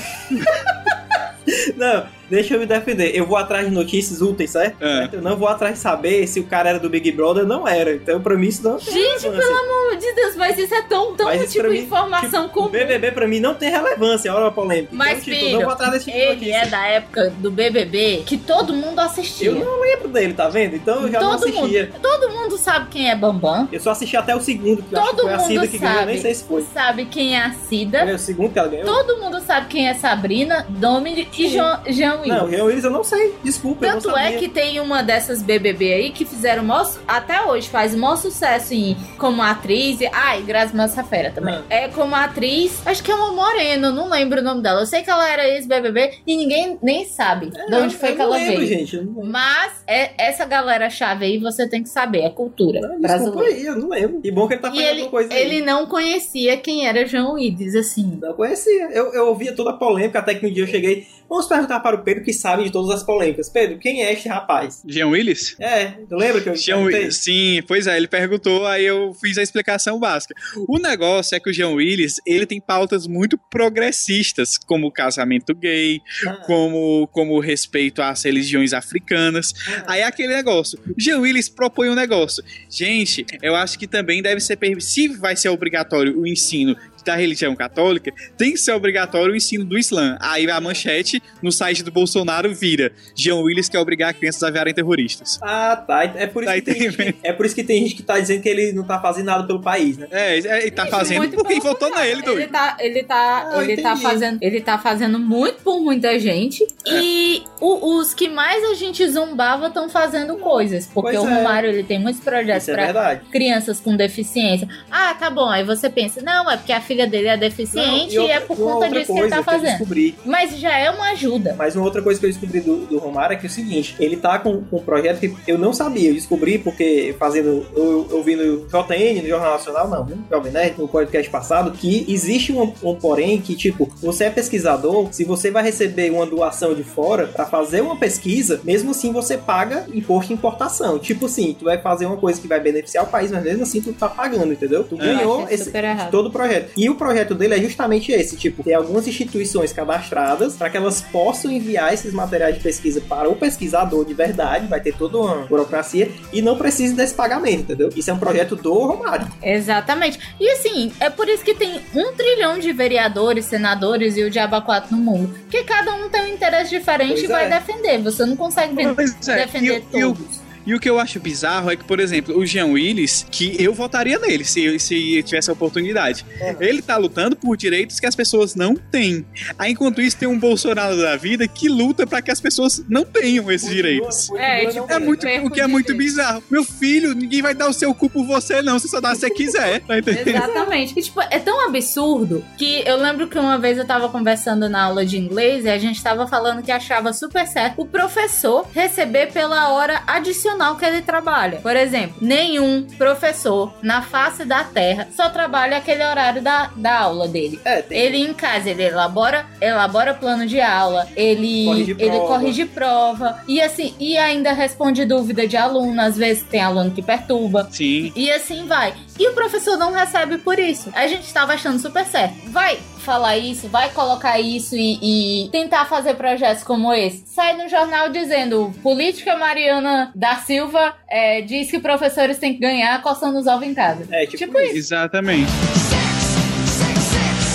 S3: Não, deixa eu me defender. Eu vou atrás de notícias úteis, certo?
S2: Ah.
S3: Eu não vou atrás de saber se o cara era do Big Brother ou não era. Então, pra mim, isso não tem
S1: Gente,
S3: relevância.
S1: pelo amor de Deus, mas isso é tão, tão
S3: Mas
S1: tipo
S3: mim,
S1: informação
S3: Tipo, o
S1: comum.
S3: BBB pra mim não tem relevância, olha a polêmica.
S1: Mas,
S3: então, tipo, eu
S1: filho,
S3: não vou atrás desse tipo de
S1: Ele
S3: notícia.
S1: é da época do BBB que todo mundo assistia.
S3: Eu não lembro dele, tá vendo? Então eu já não
S1: Todo
S3: assistia.
S1: Todo mundo sabe quem é Bambam.
S3: Eu só assisti até o segundo, que eu acho que
S1: Todo
S3: foi a
S1: mundo
S3: Cida que ganhou,
S1: sabe.
S3: nem sei se foi.
S1: Sabe quem é a Cida.
S3: Foi o segundo que ela ganhou?
S1: Todo mundo sabe quem é Sabrina, Dominic e
S3: Sim.
S1: Jean, Jean Willis.
S3: Não, Jean Willis eu não sei. Desculpa,
S1: Tanto
S3: não
S1: é que tem uma dessas BBB aí que fizeram mó su- até hoje faz o maior sucesso em, como atriz. E, ai, Grazi Massafera também.
S3: Ah.
S1: É como atriz, acho que é uma morena, não lembro o nome dela. Eu sei que ela era ex-BBB e ninguém nem sabe de onde foi
S3: É,
S1: que
S3: não
S1: ela
S3: lembro,
S1: veio.
S3: gente. Não.
S1: Mas é, essa galera chave aí você tem que saber, é cultura
S3: Não, desculpa
S1: brasileira.
S3: aí, eu não lembro. E bom que ele tá
S1: E
S3: fazendo
S1: ele,
S3: coisa aí.
S1: ele não conhecia quem era João Willis, assim.
S3: Não conhecia. Eu, eu ouvia toda a polêmica, até que um dia eu cheguei. Vamos perguntar para o Pedro que sabe de todas as polêmicas. Pedro, quem é este rapaz?
S2: Jean Willis?
S3: É, lembra que eu
S2: Jean? Willis, sim, pois é, ele perguntou, aí eu fiz a explicação básica. O negócio é que o Jean Willis, ele tem pautas muito progressistas, como o casamento gay,
S3: Ah,
S2: como, como respeito às religiões africanas. Aí é aquele negócio. O Jean Willis propõe um negócio. Gente, eu acho que também deve ser. Se vai ser obrigatório o ensino da religião católica, tem que ser obrigatório o ensino do Islã. Aí a manchete no site do Bolsonaro vira: Jean Willis quer obrigar crianças a virarem terroristas.
S3: Ah, tá. É por, isso
S2: Tá
S3: que tem gente, é por isso que tem gente que tá dizendo que ele não tá fazendo nada pelo país, né?
S2: É, é, ele tá fazendo
S1: muito
S2: porque votou nele,
S1: Ele
S2: doido.
S1: tá, ele tá,
S3: Ah,
S1: ele tá fazendo, ele tá fazendo muito por muita gente
S2: É.
S1: e o- os que mais a gente zombava estão fazendo coisas, porque
S3: Pois
S1: o
S3: é.
S1: Romário ele tem muitos projetos
S3: Isso é
S1: crianças com deficiência. Ah, tá bom. Aí você pensa, não, é porque a filha dele é deficiente
S3: Não,
S1: e, é por conta
S3: outra
S1: disso que ele tá fazendo.
S3: descobri.
S1: Mas já é uma ajuda.
S3: Mas uma outra coisa que eu descobri do, do Romário é que é o seguinte, ele tá com, com um projeto que eu não sabia, eu descobri porque fazendo, eu, eu vi no JN, no Jornal Nacional, não, no Jovem Nerd, no podcast passado, que existe um, um porém que, tipo, você é pesquisador, se você vai receber uma doação de fora pra fazer uma pesquisa, mesmo assim você paga imposto de importação. Tipo assim, tu vai fazer uma coisa que vai beneficiar o país, mas mesmo assim tu tá pagando, entendeu? Tu
S2: É.
S3: ganhou esse, todo o projeto. E o projeto dele é justamente esse, tipo, ter algumas instituições cadastradas para que elas possam enviar esses materiais de pesquisa para o pesquisador de verdade, vai ter toda uma burocracia e não precisa desse pagamento, entendeu? Isso é um projeto do Romário.
S1: Exatamente. E assim, é por isso que tem um trilhão de vereadores, senadores e o Diaba 4 no mundo. Porque cada um tem um interesse diferente
S3: Pois
S1: e vai
S3: é.
S1: defender. Você não consegue
S2: Pois é,
S1: defender
S2: e, e o-
S1: todos.
S2: E o que eu acho bizarro é que, por exemplo, o Jean Willis, que eu votaria nele se, se tivesse a oportunidade.
S3: É.
S2: Ele tá lutando por direitos que as pessoas não têm. Aí, enquanto isso, tem um Bolsonaro da vida que luta para que as pessoas não tenham esses direitos.
S1: É, tipo,
S2: É muito, o que é muito bizarro. Meu filho, ninguém vai dar o seu cu por você, não. Você só dá se você quiser. Tá entendendo?
S1: Exatamente. E, tipo, é tão absurdo que eu lembro que uma vez eu tava conversando na aula de inglês e a gente tava falando que achava super certo o professor receber pela hora adicional que ele trabalha. Por exemplo, nenhum professor na face da Terra só trabalha aquele horário da, da aula dele.
S3: É, tem
S1: Ele em casa, ele elabora, elabora plano de aula, ele
S3: Corrige
S1: ele
S3: prova.
S1: corrige prova e assim, e ainda responde dúvida de aluno, às vezes tem aluno que perturba.
S2: Sim.
S1: E assim vai. E o professor não recebe por isso. A gente estava achando super certo. Vai falar isso, vai colocar isso e, e tentar fazer projetos como esse. Sai no jornal dizendo: política Mariana da Silva é, diz que professores têm que ganhar coçando os ovos em casa.
S3: É, tipo,
S1: Tipo
S3: isso.
S2: Exatamente.
S4: Sex, sex, sex.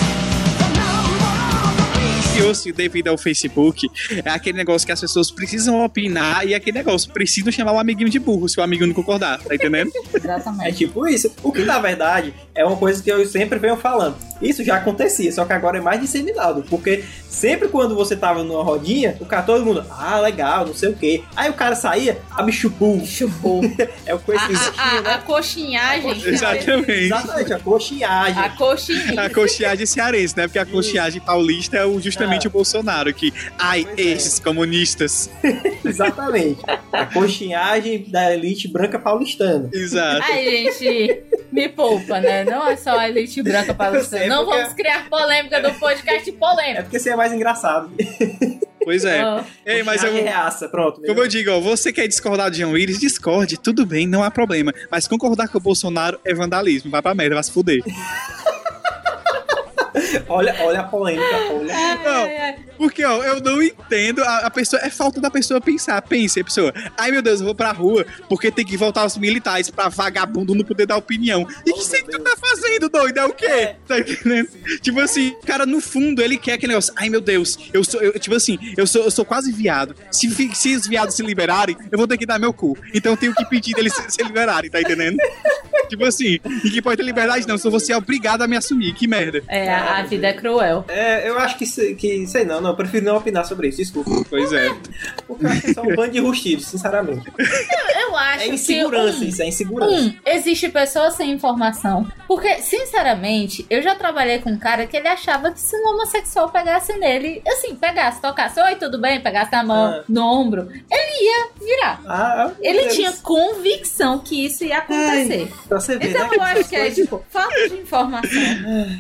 S4: The number
S2: criou-se devido ao Facebook é aquele negócio que as pessoas precisam opinar e aquele negócio, precisam chamar o amiguinho de burro se o amiguinho não concordar, tá entendendo?
S3: É
S1: Exatamente.
S3: tipo isso. O que na verdade é uma coisa que eu sempre venho falando. Isso já acontecia, só que agora é mais disseminado. Porque sempre quando você tava numa rodinha, o cara todo mundo, ah, legal, não sei o quê. Aí o cara saía, a bichupu.
S1: Chupou.
S3: É o coisa
S1: A, a, a, a coxinhagem.
S2: Exatamente.
S3: Exatamente, a coxinhagem.
S1: A coxinha.
S2: A coxiagem cearense, né? Porque a coxiagem paulista é justamente
S3: Ah.
S2: o Bolsonaro, que, ai,
S3: Pois é.
S2: esses comunistas.
S3: Exatamente. A coxinhagem da elite branca paulistana.
S2: Exato.
S1: Ai, gente, me poupa, né? Não é só a elite branca
S3: sei,
S1: Não
S3: porque-
S1: vamos criar polêmica do podcast
S3: É
S1: polêmica.
S3: porque você é mais engraçado.
S2: Pois é.
S1: Ah,
S2: Ei, mas eu,
S3: reaça, pronto.
S2: como eu digo, ó, você quer discordar de João Willis, discorde, tudo bem, não há problema. Mas concordar com o Bolsonaro é vandalismo, vai pra merda, vai se fuder.
S3: Olha, olha a polêmica, olha.
S2: Não,
S1: ai, ai.
S2: porque, ó, eu não entendo. A, a pessoa. É falta da pessoa pensar. Pense, a pessoa. Ai, meu Deus, eu vou pra rua porque tem que voltar os militares pra vagabundo não poder dar opinião. E
S3: Oh,
S2: que você tá fazendo, doido? É o quê? Tá entendendo? Tipo assim, o cara, no fundo, ele quer aquele negócio. Ai, meu Deus, eu sou. eu- tipo assim, eu sou, eu sou quase viado. Se, se os viados se liberarem, eu vou ter que dar meu cu. Então eu tenho que pedir deles se, se liberarem, tá entendendo? tipo assim, e que pode ter liberdade, não. Se você é obrigado a me assumir, que merda.
S1: É, a, a vida é cruel.
S3: É, eu acho que, que sei não, não, eu prefiro não opinar sobre isso, desculpa.
S2: Pois é.
S3: Porque eu acho que são um bando de rustidos, sinceramente.
S1: Eu acho
S3: É insegurança,
S1: que. um,
S3: isso é insegurança.
S1: Um, existe pessoas sem informação. Porque, sinceramente, eu já trabalhei com um cara que ele achava que se um homossexual pegasse nele, assim, pegasse, tocasse, oi, tudo bem, pegasse na mão,
S3: Ah.
S1: no ombro, ele ia virar.
S3: Ah,
S1: Ele
S3: Deus.
S1: tinha convicção que isso ia acontecer.
S3: Pra você ver,
S1: Então
S3: né?
S1: eu acho que é, tipo, falta de informação.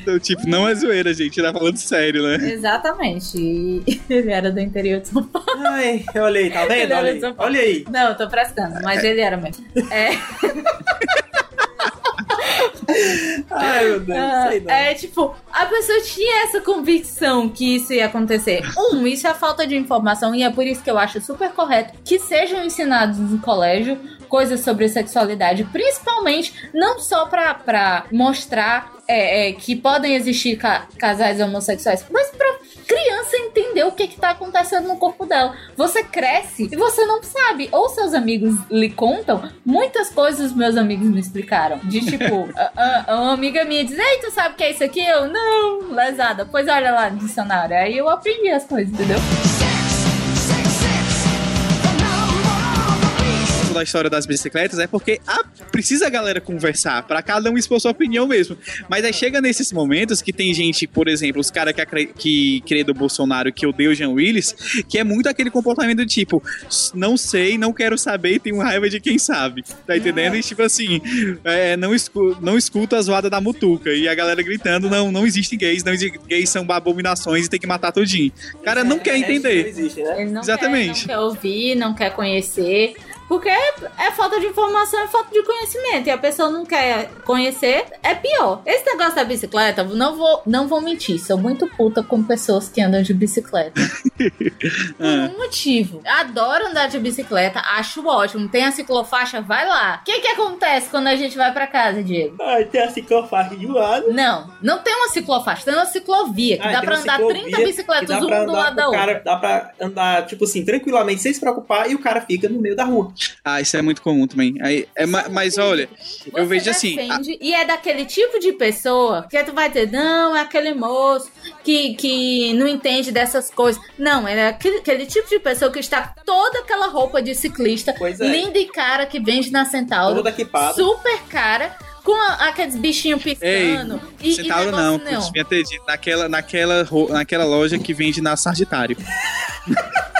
S2: Então, tipo, não é zoeira, gente. Tá falando sério, né?
S1: Exatamente. E ele era do interior de São Paulo.
S3: Ai, olha aí, tá vendo?
S1: Ele era
S3: Olha. Olha aí.
S1: Não, eu tô prestando, mas ele era mesmo. É.
S3: Ai, meu Deus,
S1: Ah,
S3: sei não.
S1: é tipo, a pessoa tinha essa convicção que isso ia acontecer. Um, isso é falta de informação e é por isso que eu acho super correto que sejam ensinados no colégio coisas sobre sexualidade, principalmente não só pra, pra mostrar é, é, que podem existir ca- casais homossexuais, mas pra criança entender o que que tá acontecendo no corpo dela. Você cresce e você não sabe. Ou seus amigos lhe contam, muitas coisas meus amigos me explicaram. De tipo, a, a- uma amiga minha diz, ei, tu sabe o que é isso aqui? Eu, não, lesada. Pois olha lá no dicionário. Aí eu aprendi as coisas, entendeu?
S2: Da história das bicicletas é porque a- precisa a galera conversar, pra cada um expor sua opinião mesmo. Mas aí chega nesses momentos que tem gente, por exemplo, os caras que, que crê do Bolsonaro, que odeia o Jean Willis, que é muito aquele comportamento do tipo, não sei, não quero saber e tenho raiva de quem sabe. Tá entendendo? E tipo assim, é, não, escu não escuta a zoada da mutuca. E a galera gritando, não, não existem gays, não existe, gays são abominações e tem que matar tudinho. O cara não quer
S3: É, Não
S2: entender.
S3: existe, né?
S1: Ele não
S2: Exatamente.
S1: Quer, não quer ouvir, não quer conhecer. Porque é, é falta de informação, é falta de conhecimento. E a pessoa não quer conhecer, é pior. Esse negócio da bicicleta, não vou, não vou mentir. Sou muito puta com pessoas que andam de bicicleta. Por
S2: Ah.
S1: um motivo. Adoro andar de bicicleta, acho ótimo. Tem a ciclofaixa, vai lá. O que que acontece quando a gente vai pra casa, Diego?
S3: Ai, tem a ciclofaixa de um lado.
S1: Não, não tem uma ciclofaixa, tem uma ciclovia que
S3: Ah,
S1: dá pra andar
S3: ciclovia
S1: 30
S3: que
S1: bicicletas um do lado da outra.
S3: cara, Dá pra andar, tipo assim, tranquilamente, sem se preocupar, e o cara fica no meio da rua.
S2: Ah, isso é muito comum também. Aí, é, ma- mas olha, eu
S1: Você
S2: vejo assim. a-
S1: E é daquele tipo de pessoa que tu vai ter, não, é aquele moço que, que não entende dessas coisas. Não, é aquele, aquele tipo de pessoa que está toda aquela roupa de ciclista,
S3: é.
S1: linda e cara, que vende na Centauro,
S3: Toda equipada.
S1: super cara, com a- aqueles bichinhos piscando. e, e
S2: Centauro não,
S1: negócio
S2: putz, devia ter dito. Naquela, naquela, naquela loja que vende na Sarditário.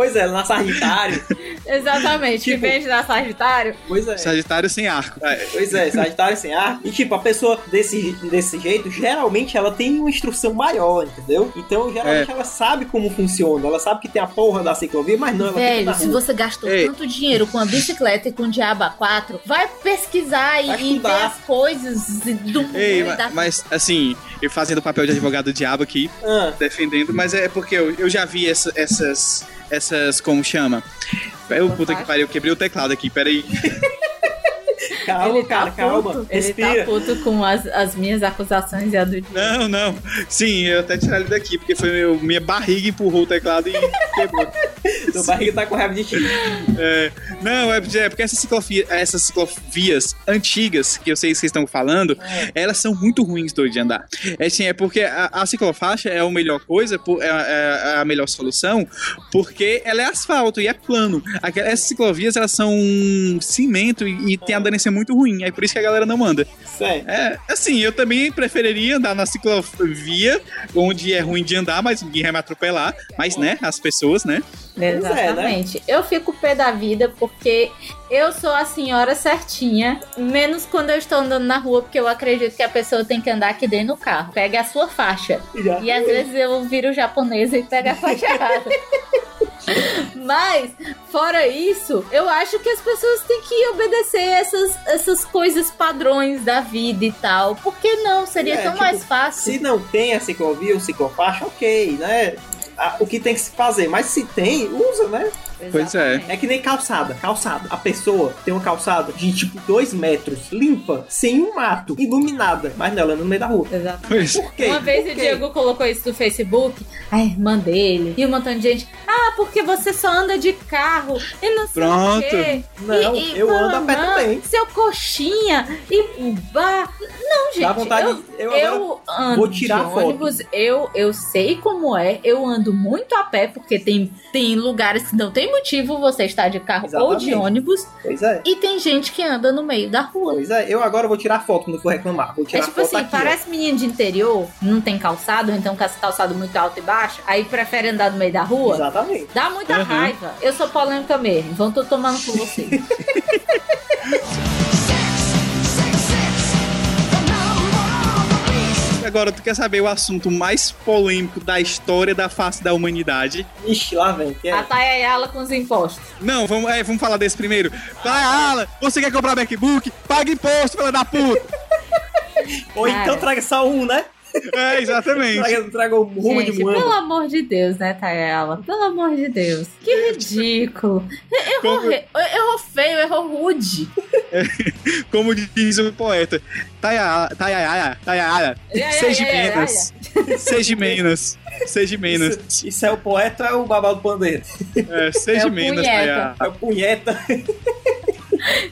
S3: Pois é, na Sagitário.
S1: Exatamente,
S3: Tipo-
S1: que vende na Sagitário.
S3: pois é.
S2: Sarditário sem arco. É,
S3: Pois é, Sagitário sem ar. E tipo, a pessoa desse, desse jeito, geralmente ela tem uma instrução maior, entendeu? Então, geralmente ela sabe como funciona. Ela sabe que tem a porra da ciclovia, mas não, ela
S1: Velho, se
S3: rua.
S1: você gastou
S2: Ei.
S1: tanto dinheiro com a bicicleta e com o Diaba 4, vai pesquisar e,
S3: Vai
S1: e ver as coisas do mundo
S2: Ei,
S1: e
S2: ma-
S1: da-
S2: mas assim, eu fazendo o papel de advogado do diabo aqui,
S3: Ah,
S2: defendendo, mas é porque eu, eu já vi essa- essas. Essas. Como chama? Eu, puta que pariu, quebrei o teclado aqui, peraí.
S3: Calma,
S1: ele tá
S3: cara, calma.
S1: puto. Ele
S3: Respira.
S1: tá puto com as, as minhas acusações e a do Diego.
S2: Não, não. Sim, eu até tirar ele daqui, porque foi meu, minha barriga empurrou o teclado e quebrou.
S3: Seu barriga tá com raiva de ti.
S2: É, não, é, é porque essas, ciclofia, essas ciclovias antigas que eu sei que vocês estão falando, elas são muito ruins doido, de andar. É, assim, é porque a, a ciclofaixa é a melhor coisa, por- é, é a melhor solução, porque ela é asfalto e é plano. Aquela- essas ciclovias, elas são cimento e, e tem aderência muito ruim, é por isso que a galera não anda.
S3: Sério.
S2: É, assim, eu também preferiria andar na ciclovia, onde é ruim de andar, mas ninguém vai me atropelar. Mas, né, as pessoas, né?
S3: é, né?
S1: Exatamente. Eu fico pé da vida porque eu sou a senhora certinha, menos quando eu estou andando na rua, porque eu acredito que a pessoa tem que andar aqui dentro do carro. Pegue a sua faixa.
S3: Já.
S1: E às vezes eu viro japonesa e pego a faixa errada. Mas, fora isso, eu acho que as pessoas têm que obedecer essas, essas coisas padrões da vida e tal. Por que não? Seria
S3: É,
S1: tão
S3: tipo,
S1: mais fácil.
S3: Se não tem a ciclovia ou ciclofaixa, ok, né? O que tem que se fazer, mas se tem, usa, né?
S2: Pois é.
S3: É que nem calçada. Calçada. A pessoa tem uma calçada de tipo 2 metros, limpa, sem um mato, iluminada, mas não, ela é no meio da rua.
S1: Exatamente.
S2: Pois.
S3: Por quê?
S1: Uma vez
S3: Por
S1: o
S3: quê?
S1: Diego colocou isso no Facebook, a irmã dele, e um montão de gente. Ah, porque você só anda de carro e não sei
S2: Pronto.
S1: o quê.
S3: Não,
S1: E- e
S3: eu ando a pé também.
S1: Seu coxinha e bah. Não, gente.
S3: Dá vontade
S1: eu,
S3: eu
S1: eu ando
S3: vou tirar
S1: de
S3: foto.
S1: ônibus, eu, eu sei como é. Eu ando muito a pé, porque tem, tem lugares que não tem motivo você estar de carro ou de
S3: Exatamente.
S1: ônibus.
S3: Pois é.
S1: E tem gente que anda no meio da rua.
S3: Pois é, eu agora vou tirar foto quando for reclamar. Vou
S1: É
S3: tirar
S1: tipo
S3: foto
S1: assim,
S3: aqui. ó.
S1: parece menino de interior, não tem calçado, então com esse calçado muito alto e baixo, aí prefere andar no meio da rua.
S3: Exatamente.
S1: Dá muita
S2: Uhum.
S1: raiva. Eu sou polêmica mesmo. Vão tô tomando com você.
S2: Agora, tu quer saber o assunto mais polêmico da história da face da humanidade?
S3: Ixi, lá vem. Que é?
S1: A Tayayala com os impostos.
S2: Não, vamos, é, vamos falar desse primeiro. Vai, Alan, você quer comprar MacBook? Paga imposto, filha da puta!
S3: Ou
S1: Cara.
S3: então traga só um, né?
S2: É, exatamente.
S3: Traga, traga um rumo de
S1: pelo amor de Deus, né, Tayala? Pelo amor de Deus. Que ridículo. Errou,
S2: Como-
S1: errou feio, errou rude.
S2: Como diz o poeta. Tayara, Tayara, seja menos. Seja menos. Seja menos.
S3: Isso, isso é o poeta ou é o babado do pandeiro?
S2: É, seja
S1: É
S2: menos. Tayara.
S3: É o punheta.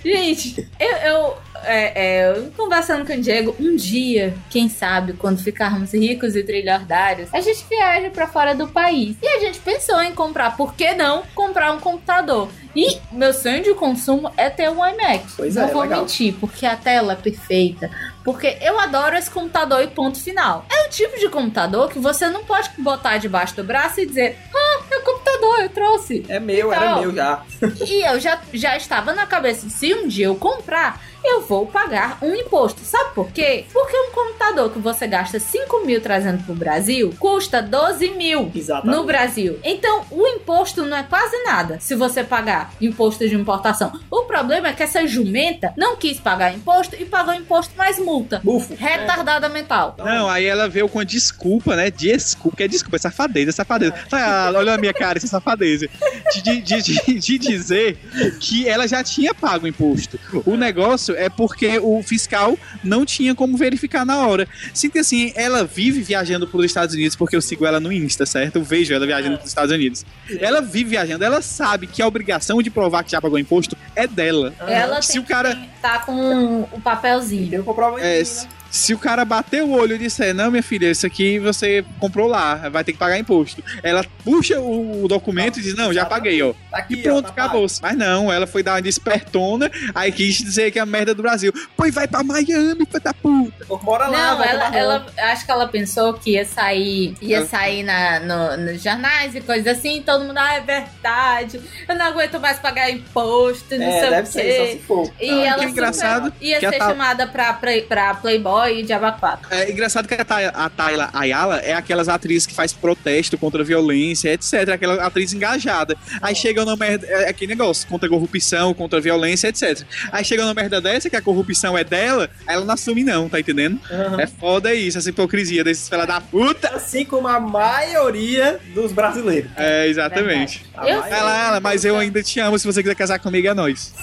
S1: Gente, eu, eu, é, é, conversando com o Diego, um dia, quem sabe, quando ficarmos ricos e trilhardários, a gente viaja pra fora do país. E a gente pensou em comprar, por que não comprar um computador? E meu sonho de consumo é ter um iMac.
S3: Pois
S1: não
S3: é,
S1: vou
S3: legal.
S1: mentir, porque a tela é perfeita. Porque eu adoro esse computador e ponto final. É o tipo de computador que você não pode botar debaixo do braço e dizer, ah, é o computador, eu trouxe.
S3: É meu, era
S1: Então.
S3: meu já.
S1: E eu já, já estava na cabeça, se um dia eu comprar, eu vou pagar um imposto. Sabe por quê? Porque um computador que você gasta 5 mil trazendo pro Brasil, custa 12 mil
S3: Exatamente.
S1: no Brasil. Então, o imposto não é quase nada se você pagar imposto de importação. O problema é que essa jumenta não quis pagar imposto e pagou imposto mais multa.
S3: Bufo.
S1: Retardada mental.
S2: Não, aí ela veio com a desculpa, né? Desculpa, que é desculpa, é safadeza, é safadeza. Ah, olha a minha cara, isso é safadeza. De, de, de, de dizer que ela já tinha pago o imposto. O negócio é porque o fiscal não tinha como verificar na hora. Sim, que assim, ela vive viajando pelos Estados Unidos, porque eu sigo ela no Insta, certo? Eu vejo ela viajando pelos Estados Unidos. Ela vive viajando, ela sabe que a obrigação de provar que já pagou imposto é dela.
S1: Ela
S2: Se
S1: tem
S2: o cara-
S1: que tá com o papelzinho.
S3: Deu comprovante.
S2: É,
S3: né?
S2: Se, se o cara bater o olho e disser, não, minha filha, isso aqui você comprou lá, vai ter que pagar imposto. Ela puxa o documento e diz, não, já paguei, ó.
S3: Tá aqui,
S2: E pronto,
S3: ó, tá
S2: acabou. Mas não, ela foi dar uma despertona, aí quis dizer que é a merda do Brasil. Pois vai pra Miami, filha da puta.
S3: Bora lá,
S1: Não,
S3: vai
S1: ela, ela acho que ela pensou que ia sair, ia
S2: Ela-
S1: sair na, no- nos jornais e coisas assim, todo mundo, ah, é verdade, eu não aguento mais pagar imposto, não
S3: É,
S1: sei
S3: deve
S1: o
S3: ser,
S1: quê.
S3: só se for.
S1: E
S2: Ah,
S1: ela
S2: que engraçado
S1: ia
S2: que
S1: ser
S2: tal-
S1: chamada pra, pra, pra Playboy e Diaba 4.
S2: É engraçado que a, Tay, a Tayla Ayala é aquelas atrizes que faz protesto contra a violência, etc. Aquela atriz engajada. Aí chega uma merda, é aquele negócio, contra a corrupção, contra a violência, etc. Aí chega uma merda dessa, que a corrupção é dela, aí ela não assume não, tá entendendo?
S3: Aham.
S2: É foda isso, essa hipocrisia desses fela da puta.
S3: Assim como a maioria dos brasileiros.
S2: É, exatamente.
S3: Maioria.
S2: Ela, ela, mas eu ainda te amo, se você quiser casar comigo é nós.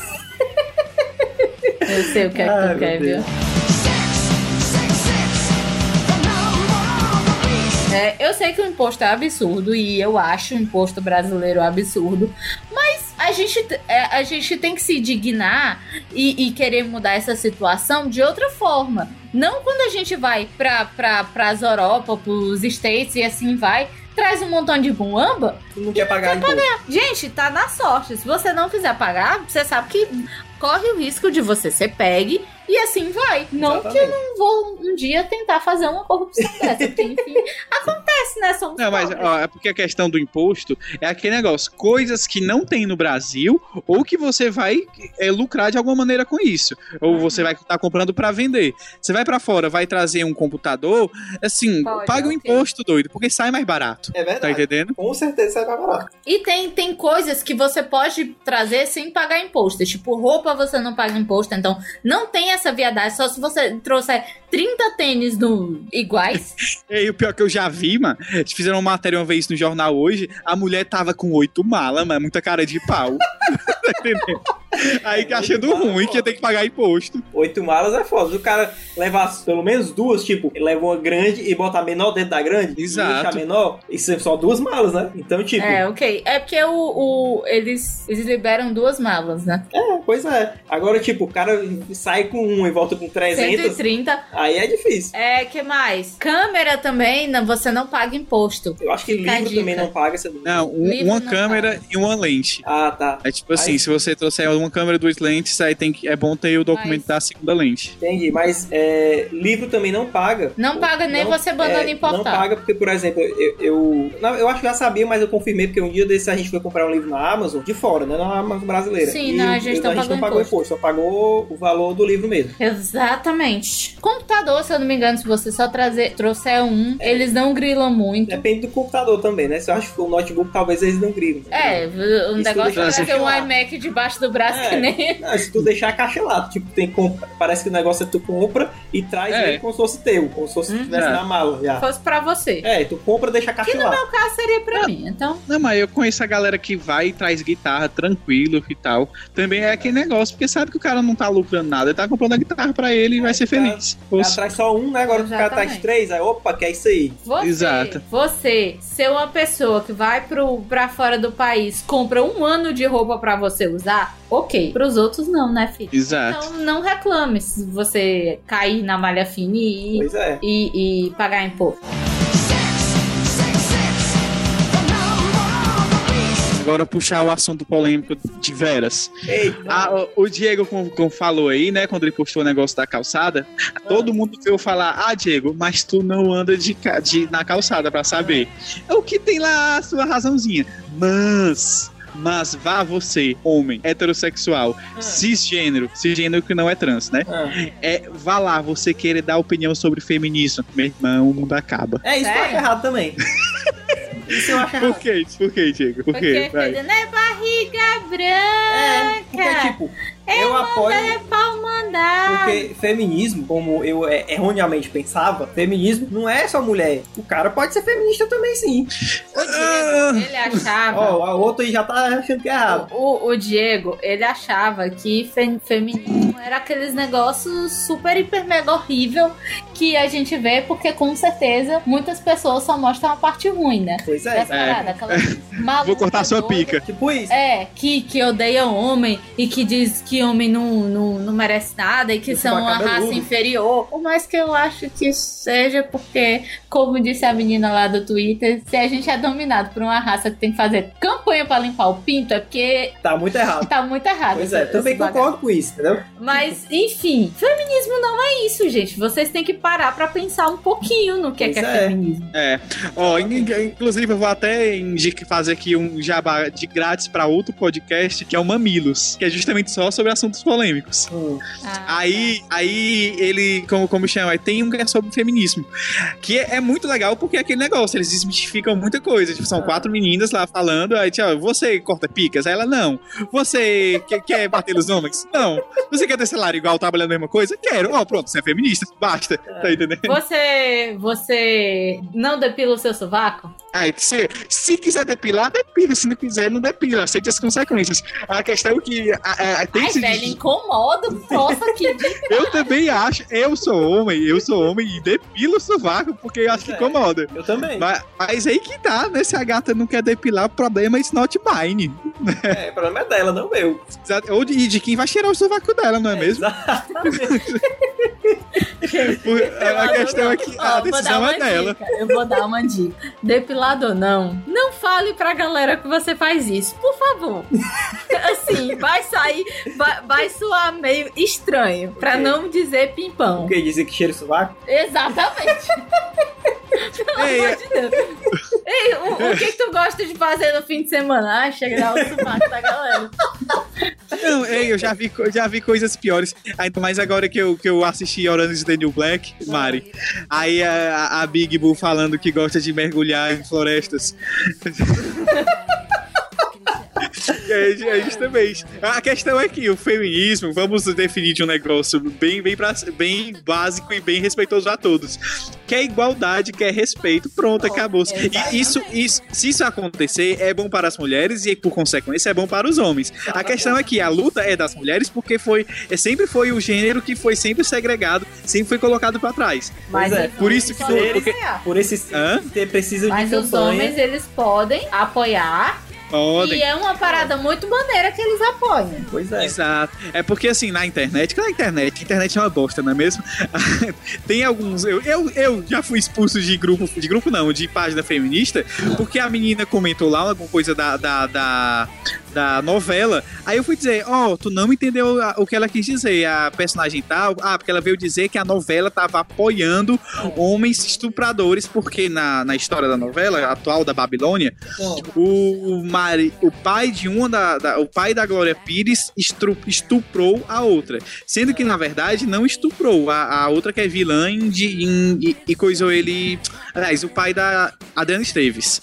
S1: Eu sei o que é que tu quer,
S3: Deus.
S1: viu? É, eu sei que o imposto é absurdo e eu acho o imposto brasileiro absurdo, mas a gente, é, a gente tem que se dignar e, e querer mudar essa situação de outra forma. Não quando a gente vai pra, pra, pras Europa, pros States e assim vai, traz um montão de buamba.
S3: Não quer pagar imposto.
S1: Gente, tá na sorte. Se você não quiser pagar, você sabe que corre o risco de você ser pegue e assim vai. Não que eu
S3: Exatamente.
S1: não vou um dia tentar fazer uma corrupção dessa, porque enfim, acontece, né? Somos
S2: Não, mas ó, é porque a questão do imposto é aquele negócio, coisas que não tem no Brasil ou que você vai é, lucrar de alguma maneira com isso, ou você vai estar comprando pra vender. Você vai pra fora, vai trazer um computador, assim,
S1: Pode,
S2: paga o
S1: ok.
S2: imposto, doido, porque sai mais barato.
S3: É
S2: Tá
S3: verdade.
S2: entendendo?
S3: Com certeza sai mais barato.
S1: E tem, tem coisas que você pode trazer sem pagar imposto. Tipo, roupa você não paga imposto, então não tem essa viadagem. Só se você trouxer 30 tênis no, iguais.
S2: E o pior que eu já vi, mano, eles fizeram uma matéria uma vez no jornal hoje, a mulher tava com oito malas, mano, muita cara de pau. tá entendendo? Aí que achando ruim que ia ter que pagar imposto.
S3: Oito malas é foda. Se o cara levar pelo menos duas, tipo, ele leva uma grande e bota a menor dentro da grande,
S2: Exato.
S3: e deixa a menor, isso é só duas malas, né? Então, tipo,
S1: É, ok. É porque o, o- eles, eles liberam duas malas, né?
S3: é, pois é. Agora, tipo, o cara sai com um e volta com 300,
S1: 130.
S3: aí é difícil.
S1: É, que mais? Câmera também, não, você não paga imposto.
S3: Eu acho que
S1: Fica
S3: livro também não paga. Você...
S2: Não, um-
S1: Livro
S2: uma
S1: não
S2: câmera e uma lente.
S3: Ah, tá.
S2: É tipo assim,
S3: Aí-
S2: se você trouxer uma câmera e duas lentes, aí tem que, é bom ter o documento
S1: Mas-
S2: da segunda lente.
S3: Entendi. Mas é, livro também não paga.
S1: Não paga nem
S3: Não-
S1: você mandando
S3: é,
S1: importar.
S3: Não paga porque, por exemplo, eu, eu, não, eu acho que já sabia, mas eu confirmei porque um dia desse a gente foi comprar um livro na Amazon, de fora, né? Na Amazon brasileira.
S1: Sim,
S3: E
S1: não, a gente não
S3: a gente
S1: pagou
S3: não pagou
S1: imposto.
S3: imposto, só pagou o valor do livro mesmo.
S1: Exatamente. Computador, se eu não me engano, se você só trazer, trouxer um, eles não grilam muito.
S3: Depende do computador também, né? Se eu acho que o notebook talvez eles não grilam.
S1: É, o
S3: Isso
S1: negócio é ter um iMac debaixo do braço
S3: É.
S1: que nem.
S3: Não, se tu deixar a caixa lá, tipo, tem que comp- parece que o negócio é tu compra e traz
S2: É.
S3: ele como se fosse teu, como se fosse
S1: Uhum.
S3: tivesse
S2: É.
S3: na mala já.
S1: fosse pra você.
S3: É, tu compra, deixa a caixa
S1: Que no
S3: lá.
S1: meu caso seria pra mim. Então,
S2: Não, mas eu conheço a galera que vai e traz guitarra tranquilo e tal. Também é aquele negócio, porque sabe que o cara não tá lucrando nada, ele tá comprando a guitarra pra ele e vai ser
S3: cara-
S2: feliz. Fosse-
S3: traz só um, né? Agora o cara traz
S1: Exatamente.
S3: três, aí opa, que é isso aí.
S1: você,
S2: Exato.
S1: você ser uma pessoa que vai pro, pra fora do país, compra um ano de roupa pra você usar, ok. Pros outros, não, né, filho?
S2: Exato.
S1: Então não reclame se você cair na malha fina e,
S3: é.
S1: e, e pagar imposto.
S2: Agora puxar o assunto polêmico de veras.
S3: Eita.
S2: Ah, o, o Diego, como, como falou aí, né, quando ele postou o negócio da calçada, todo mundo veio falar: Ah, Diego, mas tu não anda de, de- na calçada pra saber. É o que tem lá a sua razãozinha. Mas. Mas vá você, homem, heterossexual, cisgênero, cisgênero que não é trans, né?
S3: Ah.
S2: É, vá lá, você querer dar opinião sobre feminismo. Meu irmão, o mundo acaba.
S3: É isso que eu acho errado também. Isso eu acho errado.
S2: Por que? Por que, Diego? Por
S1: Porque
S2: quê?
S1: Fedendo é barriga
S3: É, porque,
S1: branca,
S3: tipo, eu apoio.
S1: é pau mandar.
S3: Porque feminismo, como eu é, erroneamente pensava, feminismo não é só mulher. O cara pode ser feminista também, sim.
S1: O Diego, ele achava.
S3: Ó, a outra aí já tá achando que é errado.
S1: O, o Diego, ele achava que fe- feminismo era aqueles negócios super, hiper, mega horrível que a gente vê, porque com certeza muitas pessoas só mostram a parte ruim, né?
S3: Pois é.
S1: Dessa parada, aquela maluca
S2: Vou cortar sua
S1: doida.
S2: pica.
S3: Tipo isso.
S1: É, que, que odeia homem e que diz que homem não, não, não merece nada e que
S3: Isso
S1: são uma raça inferior. Por mais que eu acho que seja porque, como disse a menina lá do Twitter, se a gente é dominado por uma raça que tem que fazer campanha pra limpar o pinto, é porque
S3: Tá muito errado.
S1: tá muito errado.
S3: Pois
S1: esse-
S3: é, também
S1: esse bagaço.
S3: concordo com isso, entendeu?
S1: Mas, enfim, feminismo não é isso, gente. Vocês têm que parar pra pensar um pouquinho no que é, que é,
S3: é.
S1: feminismo.
S2: É. Ó, in- inclusive eu vou até fazer aqui um jabá de grátis pra outro podcast, que é o Mamilos, que é justamente só sobre assuntos polêmicos.
S3: Hum.
S1: Ah,
S2: Aí, aí ele, como, como chama, aí tem um que é sobre feminismo. Que é, é muito legal porque é aquele negócio, eles desmistificam muita coisa. Tipo, são
S3: Ah.
S2: quatro meninas lá falando, aí tia, você corta picas? Aí ela, não. Você quer, quer bater nos homens? Não. Você quer ter salário igual, trabalhando a mesma coisa? Quero. Ó, pronto, você é feminista, basta. Tá entendendo?
S1: Você, você não depila o seu sovaco?
S2: Aí, se, se quiser depilar, depila. Se não quiser, não depila. Aceite as consequências. A questão é que a, a, tem
S1: Ai,
S2: esse-
S1: velho, incomoda. Nossa, que
S2: Eu também acho, eu sou homem, eu sou homem e depilo o sovaco porque eu acho que
S3: É.
S2: incomoda.
S3: Eu também.
S2: Mas, mas aí que tá, né? Se a gata não quer depilar, o problema é it's not mine.
S3: É, o problema é dela, não meu.
S2: Ou de, de quem vai cheirar o sovaco dela, não é mesmo?
S3: Exatamente.
S2: Por- a, questão é que a decisão
S1: uma
S2: é dela.
S1: dica, Eu vou dar uma dica. Depilado ou não, não fale pra galera que você faz isso, por favor. Assim, vai sair, vai, vai soar meio estranho, pra
S3: Ok.
S1: não dizer pimpão.
S3: Porque dizer que cheira o sovaco?
S1: Exatamente. Pelo
S2: Ei,
S1: amor de Deus. Ei, o, o que, tu gosta de fazer no fim de semana? Ah, chegar o sovaco da galera.
S2: Não, ei, eu já vi, já vi coisas piores. Ainda mais agora que eu, que eu assisti Orange the New Black, Mari. Aí a, a Big Bull falando que gosta de mergulhar em florestas. É, é justamente. A questão é que o feminismo, vamos definir de um negócio bem, bem, pra- bem básico e bem respeitoso a todos. Quer igualdade, quer respeito, pronto, acabou. E isso, isso, se isso acontecer, é bom para as mulheres e, por consequência, é bom para os homens. A questão é que a luta é das mulheres porque foi, é, sempre foi o gênero que foi sempre segregado, sempre foi colocado para trás.
S1: Mas
S3: é,
S1: os
S2: por isso que
S3: foi- porque-. Por esse ter precisam
S1: Mas
S3: de
S1: os
S3: campanha.
S1: homens, eles podem apoiar.
S2: Podem.
S1: E é uma parada muito maneira que eles apoiam.
S3: Pois é.
S2: Exato. É porque assim, na internet, na internet, a internet é uma bosta, não é mesmo? Tem alguns. Eu, eu, eu já fui expulso de grupo, de grupo não, de página feminista, porque a menina comentou lá alguma coisa da, da, da, da novela. Aí eu fui dizer, ó, tu não entendeu o que ela quis dizer, a personagem tal. Ah, porque ela veio dizer que a novela tava apoiando homens estupradores, porque na, na história da novela atual da Babilônia, o, Mari, o pai de uma da, da- o pai da Glória Pires estuprou a outra, sendo que na verdade não estuprou. A, a outra que é vilã de- e, e coisou ele, aliás, o pai da Adriana Esteves,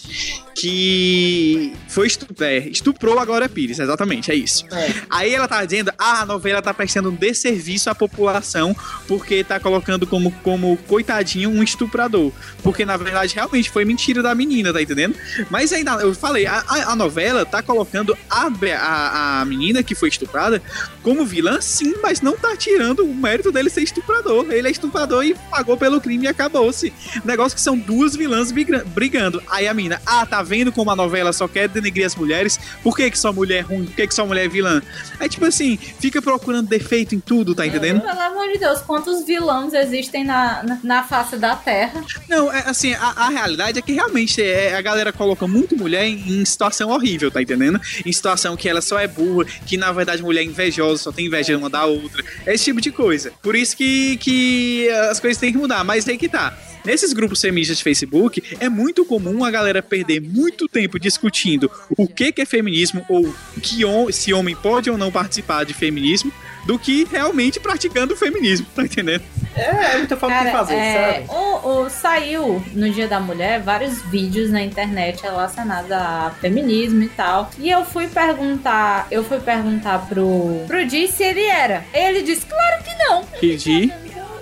S2: que foi estu, é, estuprou a Glória Pires, exatamente, é isso.
S3: É.
S2: Aí ela tá dizendo, ah, a novela tá prestando um desserviço à população porque tá colocando como, como coitadinho um estuprador. Porque na verdade realmente foi mentira da menina, tá entendendo? Mas ainda, eu falei, a, a, novela tá colocando a, a, a menina que foi estuprada como vilã, sim, mas não tá tirando o mérito dele ser estuprador. Ele é estuprador e pagou pelo crime e acabou-se. Negócio que são duas vilãs briga- brigando. Aí a menina, ah, tá vendo como a novela só quer denegrir as mulheres? Por que, que só mulher é ruim? Por que, que só mulher é vilã? É tipo assim, fica procurando defeito em tudo, tá entendendo?
S1: Pelo amor de Deus, quantos vilões existem na, na, na face da Terra?
S2: Não, é assim, a, a realidade é que realmente é, a galera coloca muito mulher em, em situação horrível, tá entendendo? Em situação que ela só é burra, que na verdade mulher é invejosa, só tem inveja uma da outra. Esse tipo de coisa. Por isso que, que as coisas têm que mudar. Mas aí que tá. Nesses grupos feministas de Facebook, é muito comum a galera perder muito tempo discutindo o que, que é feminismo ou que hom- se homem pode ou não participar de feminismo, do que realmente praticando o feminismo, tá entendendo?
S3: É, é muita falta de
S1: Cara,
S3: fazer,
S1: é,
S3: sabe?
S1: o, o- saiu no Dia da Mulher vários vídeos na internet relacionados a feminismo e tal. E eu fui perguntar, eu fui perguntar pro, pro Di se ele era. Ele disse, claro que não.
S2: Que de.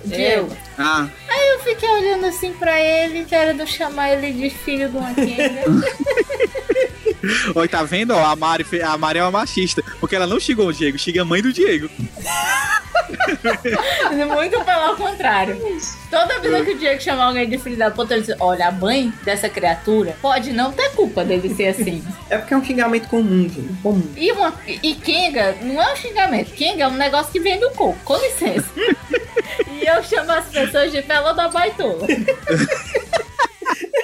S1: Diego.
S2: Ah,
S1: Eu fiquei olhando assim pra ele, querendo chamar ele de filho de uma
S2: Oi, tá vendo? Ó, a Mari, a Mari é uma machista. Porque ela não xingou o Diego, xinga a mãe do Diego.
S1: Muito pelo contrário. Toda vez que o Diego chamar alguém de filho da puta, ele diz: Olha, a mãe dessa criatura pode não ter culpa dele ser assim.
S3: É porque é um xingamento comum, gente. Comum.
S1: E, uma, e Kenga não é um xingamento. Kenga é um negócio que vem do coco. Com licença. e eu chamo as pessoas de fela da baitola.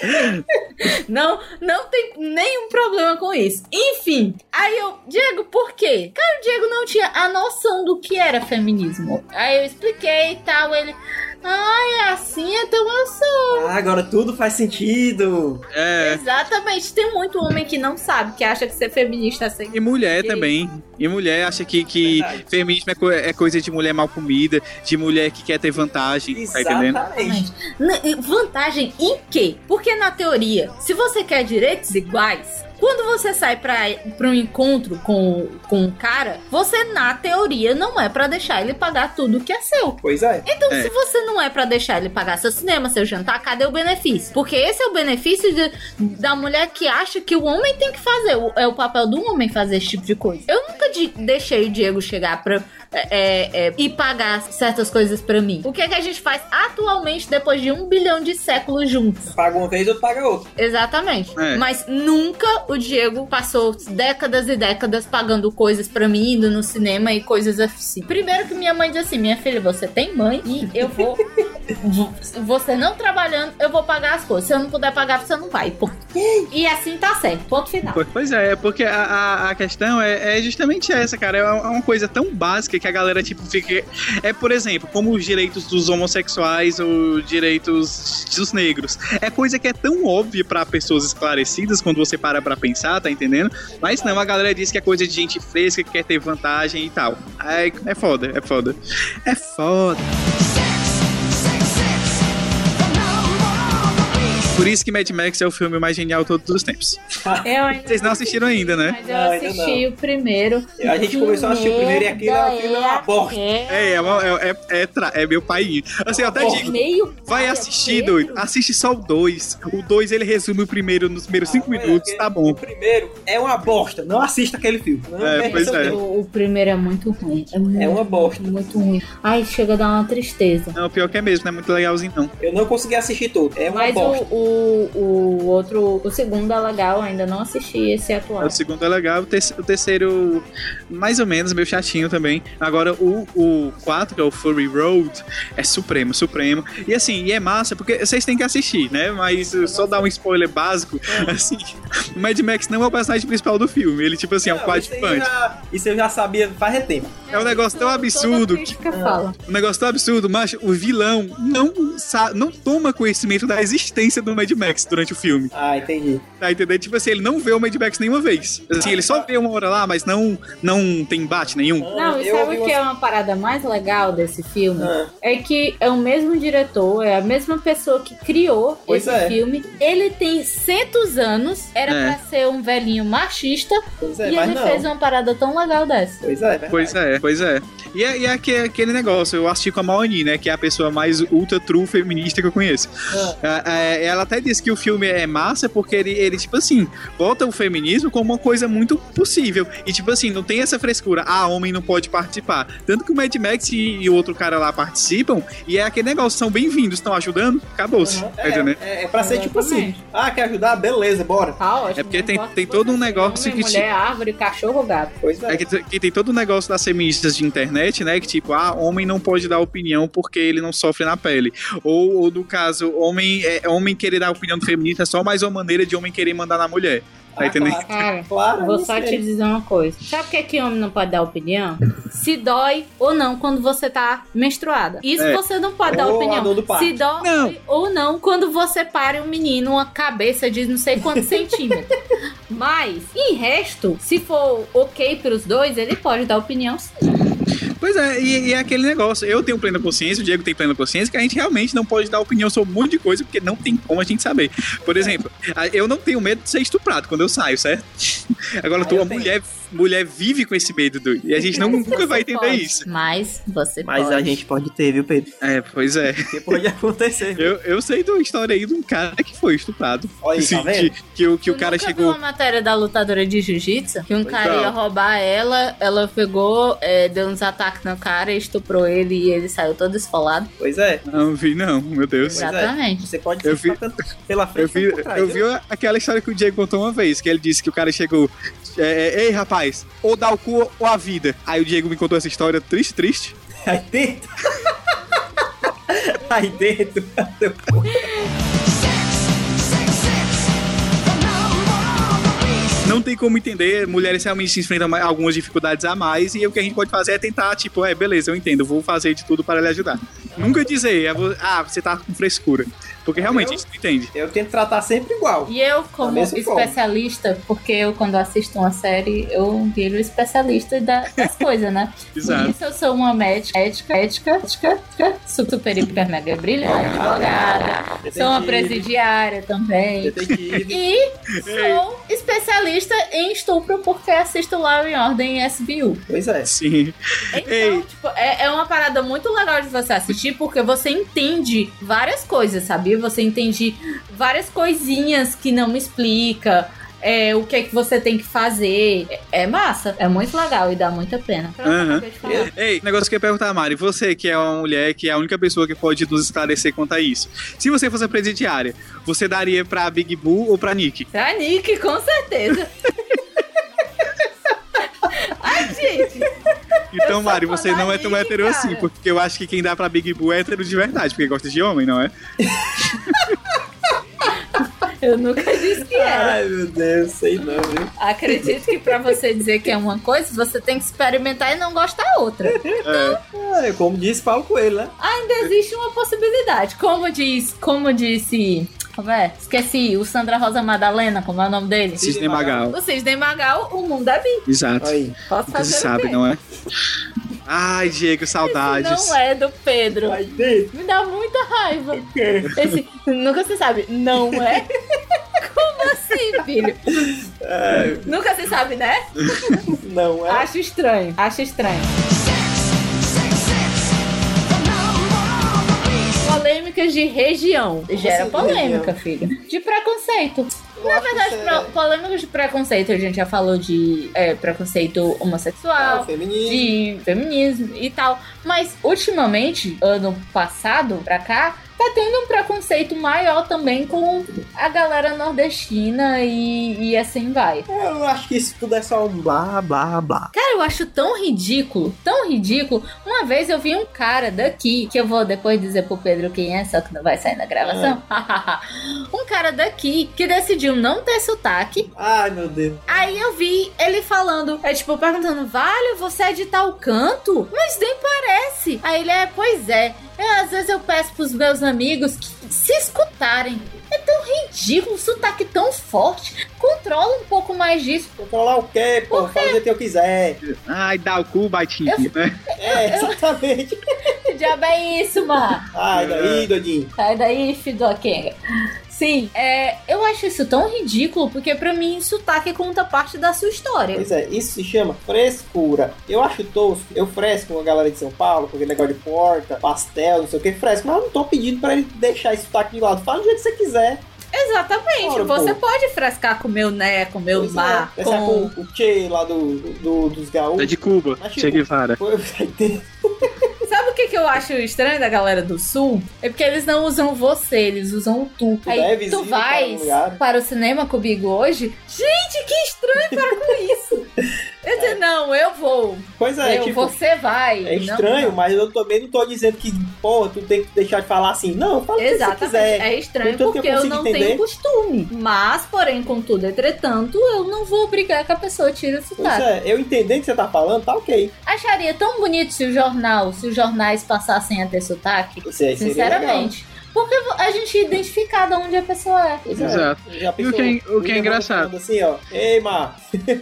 S1: Não, não tem nenhum problema com isso. Enfim, aí eu, Diego, por quê? Cara, o Diego não tinha a noção do que era feminismo. Aí eu expliquei e tal, ele, ai, é assim, então eu sou.
S3: Ah, agora tudo faz sentido.
S2: É.
S1: Exatamente, tem muito homem que não sabe, que acha que ser feminista é ser
S2: E mulher também. E mulher acha que, que
S3: Verdade.
S2: feminismo é, co- é coisa de mulher mal comida, de mulher que quer ter vantagem, tá entendendo?
S3: Exatamente.
S1: Vantagem em quê? Porque na teoria, teoria, se você quer direitos iguais, quando você sai pra, pra um encontro com, com um cara, você, na teoria, não é pra deixar ele pagar tudo que é seu.
S3: Pois é.
S1: Então,
S2: É.
S1: se você não é pra deixar ele pagar seu cinema, seu jantar, cadê o benefício? Porque esse é o benefício de- da mulher que acha que o homem tem que fazer. O- é o papel do homem fazer esse tipo de coisa. Eu nunca de- deixei o Diego chegar pra. É, é, é, e pagar certas coisas pra mim. O que é que a gente faz atualmente depois de um bilhão de séculos juntos?
S3: Paga uma vez, outro paga outra.
S1: Exatamente.
S2: É.
S1: Mas nunca o Diego passou décadas e décadas pagando coisas pra mim, indo no cinema e coisas assim. Primeiro que minha mãe diz assim: minha filha, você tem mãe e eu vou. você não trabalhando, eu vou pagar as coisas. Se eu não puder pagar, você não vai. Ponto. E assim tá certo. Ponto final.
S2: Po- Pois é, é porque a, a, a questão é, é justamente essa, cara. É uma uma coisa tão básica que a galera, tipo, fica. É, por exemplo, como os direitos dos homossexuais ou direitos dos negros. É coisa que é tão óbvia pra pessoas esclarecidas quando você para pra pensar, tá entendendo? Mas não, a galera diz que é coisa de gente fresca, que quer ter vantagem e tal. É, é foda, é foda. É foda. Por isso que Mad Max é o filme mais genial de todos os tempos.
S1: Eu ainda
S2: Vocês não assistiram ainda, né?
S1: Mas eu
S3: Não, ainda
S1: assisti o primeiro.
S3: A gente começou a assistir o primeiro e aquilo, aquilo é uma bosta.
S2: É, é, uma- é, é, é, tra- é meu pai. Assim, eu até
S3: Porra.
S2: digo,
S1: Meio
S2: vai assistir, doido. Assiste só o 2. O 2 ele resume o primeiro nos primeiros 5
S3: Ah,
S2: minutos,
S3: é,
S2: tá
S3: O
S2: bom.
S3: primeiro é uma bosta. Não assista aquele filme. Não
S2: É, pois é.
S1: O, o primeiro é muito ruim. É, muito,
S3: É uma bosta.
S1: Muito ruim. Ai, chega a dar uma tristeza.
S2: Não, pior que é mesmo, não é muito legalzinho, não.
S3: Eu não consegui assistir todo. É uma
S1: Mas o,
S3: bosta.
S1: O, o outro, o segundo é legal, ainda não assisti esse atual.
S2: O segundo é legal, o, terce- o terceiro, mais ou menos, meio chatinho também. Agora, o, o 4, que é o Furry Road, é supremo, supremo. E assim, e é massa, porque vocês têm que assistir, né? Mas só dar um spoiler básico, assim, o Mad Max não é o personagem principal do filme. Ele, tipo assim, é um
S3: Não, isso, aí
S2: coadjuvante.
S3: já, isso eu já sabia faz tempo.
S2: É um negócio tão absurdo que
S1: fala.
S2: Um negócio tão absurdo, mas o vilão não, não toma conhecimento da existência do Mad Max durante o filme.
S3: Ah, entendi.
S2: Tá entendendo? Tipo assim, ele não vê o Mad Max nenhuma vez. Assim, ele só vê uma hora lá, mas não, não tem embate nenhum.
S1: Não, e sabe
S3: ouvi
S1: o que é uma parada mais legal desse filme?
S3: Ah.
S1: É que é o mesmo diretor, é a mesma pessoa que criou
S3: Pois
S1: esse
S3: é.
S1: filme. Ele tem centos anos, era
S2: É.
S1: pra ser um velhinho machista,
S3: Pois é,
S1: e ele
S3: não.
S1: fez uma parada tão legal dessa.
S3: Pois é, verdade.
S2: Pois é, pois é. E é, e é aque- aquele negócio, eu assisti com a Maoni, né? Que é a pessoa mais ultra true feminista que eu conheço. É, é, ela até disse que o filme é massa porque ele, ele, tipo assim, bota o feminismo como uma coisa muito possível. E, tipo assim, não tem essa frescura, ah, homem não pode participar. Tanto que o Mad Max e, e o outro cara lá participam, e é aquele negócio, são bem-vindos, estão ajudando, acabou-se.
S3: Uhum.
S2: Tá?
S3: É, é, é pra ser tipo assim. Ah, quer ajudar? Beleza, bora.
S1: Tá ótimo.
S2: É porque tem- tem todo um
S1: é
S2: negócio
S1: homem,
S2: que
S1: mulher, árvore, cachorro, gato.
S3: Pois é.
S2: É que, que tem todo um negócio das feministas de internet, né? Que tipo, ah, homem não pode dar opinião porque ele não sofre na pele. Ou, ou no caso, homem, é, homem querer dar opinião do feminista é só mais uma maneira de homem querer mandar na mulher. Tá
S3: Ah,
S2: entendendo?
S3: claro.
S1: Cara,
S3: Claro,
S1: vou
S3: isso
S1: só te dizer uma coisa. Sabe por que, que homem não pode dar opinião? Se dói ou não quando você tá menstruada. Isso
S2: É.
S1: você não pode dar
S3: Ou a
S1: opinião. Se dói
S2: Não.
S1: ou não quando você pare um menino uma cabeça de não sei quantos centímetros. Mas, em resto, se for ok pros dois, ele pode dar opinião sim.
S2: Pois é, e, e é aquele negócio. Eu tenho plena consciência, o Diego tem plena consciência, que a gente realmente não pode dar opinião sobre um monte de coisa, porque não tem como a gente saber. Por exemplo, a- eu não tenho medo de ser estuprado quando eu saio, certo? Agora,
S3: Ah,
S2: tua
S3: eu tenho.
S2: Mulher, vive com esse medo, doido. E a gente não,
S1: Mas
S2: nunca vai entender
S1: pode.
S2: isso.
S1: Mas você
S3: Mas
S1: pode.
S3: a gente pode ter, viu, Pedro?
S2: É, pois é.
S3: Porque pode acontecer.
S2: Eu, eu sei de uma história aí de um cara que foi estuprado.
S3: Olha aí,
S2: Assim,
S3: tá vendo?
S2: que, que o, que o cara chegou.
S1: viu uma matéria da lutadora de jiu-jitsu? Que um
S3: Pois
S1: cara
S2: não.
S1: ia roubar ela, ela pegou, é, deu uns ataques no cara, estuprou ele e ele saiu todo esfolado.
S3: Pois é.
S2: Não vi, não, meu Deus.
S3: Pois é.
S1: Exatamente.
S3: Você pode
S2: Eu
S3: ser
S2: vi-
S3: tanto pela frente
S2: Eu vi,
S3: trás.
S2: eu vi aquela história que o Diego contou uma vez, que ele disse que o cara chegou. É, é, Ei, rapaz, ou dá o cu ou a vida. Aí o Diego me contou essa história triste, triste.
S3: Aí dentro. Aí dentro.
S2: Não tem como entender, mulheres realmente se enfrentam algumas dificuldades a mais, e o que a gente pode fazer é tentar, tipo, é, beleza, eu entendo, vou fazer de tudo para lhe ajudar. Nunca dizer, é ah, você tá com frescura. Porque realmente
S3: Eu-
S2: a gente não entende.
S3: Eu tento tratar sempre igual.
S1: E eu, como
S3: mesma forma.
S1: especialista, porque eu, quando assisto uma série, eu viro especialista da- das coisas, né? Por
S2: Exato.
S1: isso eu sou uma médica, ética, ética, ética, ética, super, hiper, mega brilhante, advogada. Sou uma presidiária também.
S3: Detetive.
S1: E sou especialista em estupro porque assisto Law and Order em SBU.
S3: Pois é.
S2: Sim.
S1: Então,
S2: Ei.
S1: tipo, é, é uma parada muito legal de você assistir porque você entende várias coisas, sabia? Você entende várias coisinhas que não me explica. É, o que é que você tem que fazer. É, é massa, é muito legal e dá muita pena. Falar.
S2: Ei, negócio que eu ia perguntar, Mari. Você que é uma mulher, que é a única pessoa que pode nos esclarecer quanto a isso. Se você fosse a presidiária, você daria pra Big Boo ou pra Nick?
S1: Pra Nick, com certeza. Ai, gente.
S2: Então, Mari, você não é tão
S1: Nick,
S2: hétero
S1: cara.
S2: assim, porque eu acho que quem dá pra Big Boo é hétero de verdade, porque gosta de homem, não é?
S1: Eu nunca disse que era.
S3: Ai, meu Deus, sei não, viu?
S1: Acredito que pra você dizer que é uma coisa, você tem que experimentar e não gostar outra.
S3: Ah, como disse Paulo Coelho, né?
S1: Ainda existe uma possibilidade. Como diz, como disse. Como é? Esqueci, o Sandra Rosa Madalena, como é o nome dele?
S2: Cisne Magal.
S1: O Cisne Magal, o mundo é bi.
S2: Exato.
S3: Aí.
S1: Posso
S2: Você
S1: fazer
S2: sabe,
S1: o quê?
S2: não é? Ai, Diego, saudades.
S1: Não é do Pedro.
S3: Dentro.
S1: Me dá muita raiva. Esse, nunca se sabe. Não é? Como assim, filho? Nunca se sabe, né?
S3: Não é?
S1: Acho estranho. Acho estranho. Polêmicas de região. Gera
S3: de
S1: polêmica, filho. De preconceito.
S3: Eu
S1: Na verdade, pro- polêmicas de preconceito, a gente já falou de é, preconceito homossexual,
S3: o feminismo.
S1: de feminismo e tal. Mas ultimamente, ano passado pra cá, tá tendo um preconceito maior também com a galera nordestina e, e assim vai.
S3: Eu acho que isso tudo é só um blá, blá, blá.
S1: Cara, eu acho tão ridículo, tão ridículo. Uma vez eu vi um cara daqui, que eu vou depois dizer pro Pedro quem é, só que não vai sair na gravação. um cara daqui que decidiu não ter sotaque.
S3: Ai, meu Deus.
S1: Aí eu vi ele falando, é tipo, perguntando, vale, você é de tal canto? Mas nem parece. Aí ele é, pois é. Eu, às vezes eu peço pros meus amigos que se escutarem. É tão ridículo, sotaque tão forte. Controla um pouco mais disso.
S3: Controlar o quê, pô? Fala o jeito que eu quiser.
S2: Ai, dá o cu, baitinho, né?
S3: É, exatamente.
S1: Que diabo é isso, mano?
S3: Ai, daí, doidinho.
S1: Sai daí, filho do Kenga. Sim, é, eu acho isso tão ridículo, porque pra mim sotaque conta parte da sua história.
S3: Pois é, isso se chama frescura. Eu acho tosco, eu fresco com a galera de São Paulo, com aquele negócio de porta, pastel, não sei o que, fresco, mas eu não tô pedindo pra ele deixar esse sotaque de lado. Fala do jeito que você quiser.
S1: Exatamente,
S3: Ora,
S1: você
S3: pô.
S1: pode frescar com meu né, com meu
S3: Pois
S1: mar,
S3: é,
S1: com...
S3: com o Che lá do, do- dos
S2: É
S3: gaúchos.
S2: de Cuba,
S3: Mas, tipo,
S2: Che Guevara.
S3: Pô,
S1: o que, que eu acho estranho da galera do sul? É porque eles não usam você, eles usam o tu.
S3: Tu
S1: Aí
S3: deve
S1: tu
S3: para
S1: vais
S3: um lugar.
S1: para o cinema comigo hoje. Gente, que estranho para com isso. Eu disse, não, eu vou.
S3: Pois é,
S1: eu,
S3: tipo,
S1: você vai.
S3: é estranho,
S1: não.
S3: mas eu também não tô dizendo que, porra, tu tem que deixar de falar assim. Não, fala o que você
S1: Exatamente,
S3: quiser.
S1: é estranho
S3: eu
S1: porque eu,
S3: consiga
S1: não
S3: entender.
S1: tenho costume. Mas, porém, contudo, entretanto, eu não vou obrigar que a pessoa tire o
S3: Pois é, eu entendendo o que você tá falando, tá ok.
S1: Acharia tão bonito se o jornal, se os jornais passassem a ter sotaque.
S3: Isso aí seria legal.
S1: Sinceramente. Porque a gente ia identificar de onde a pessoa é.
S3: É.
S2: Exato.
S3: Já
S2: E o que é- o que é engraçado?
S3: falando Assim, ó. Ei, Mar.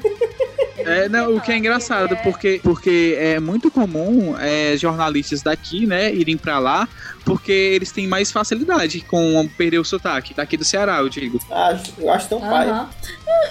S2: É, não, o que é engraçado, porque, porque é muito comum é, jornalistas daqui, né, irem pra lá, porque eles têm mais facilidade com perder o sotaque. Daqui do Ceará, eu digo.
S3: Acho, eu acho tão pai.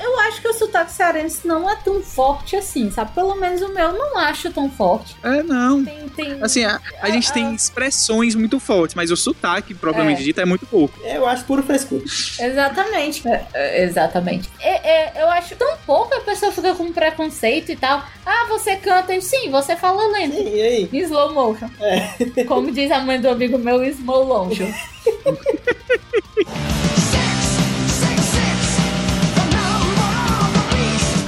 S1: Eu, acho que o sotaque cearense não é tão forte assim, sabe? Pelo menos o meu eu não acho tão forte.
S2: É, não.
S1: Tem, tem...
S2: Assim, a, a gente
S1: Ah,
S2: tem expressões muito fortes, mas o sotaque, propriamente
S1: É.
S2: dito, é muito pouco.
S3: Eu acho puro frescura.
S1: Exatamente. É, é, exatamente. É, é, eu acho tão pouco a pessoa fica com preconceito e tal. Ah, você canta. Sim, você fala lento.
S3: Sim, e aí?
S1: Slow motion. Como diz a mãe do amigo meu, slow motion.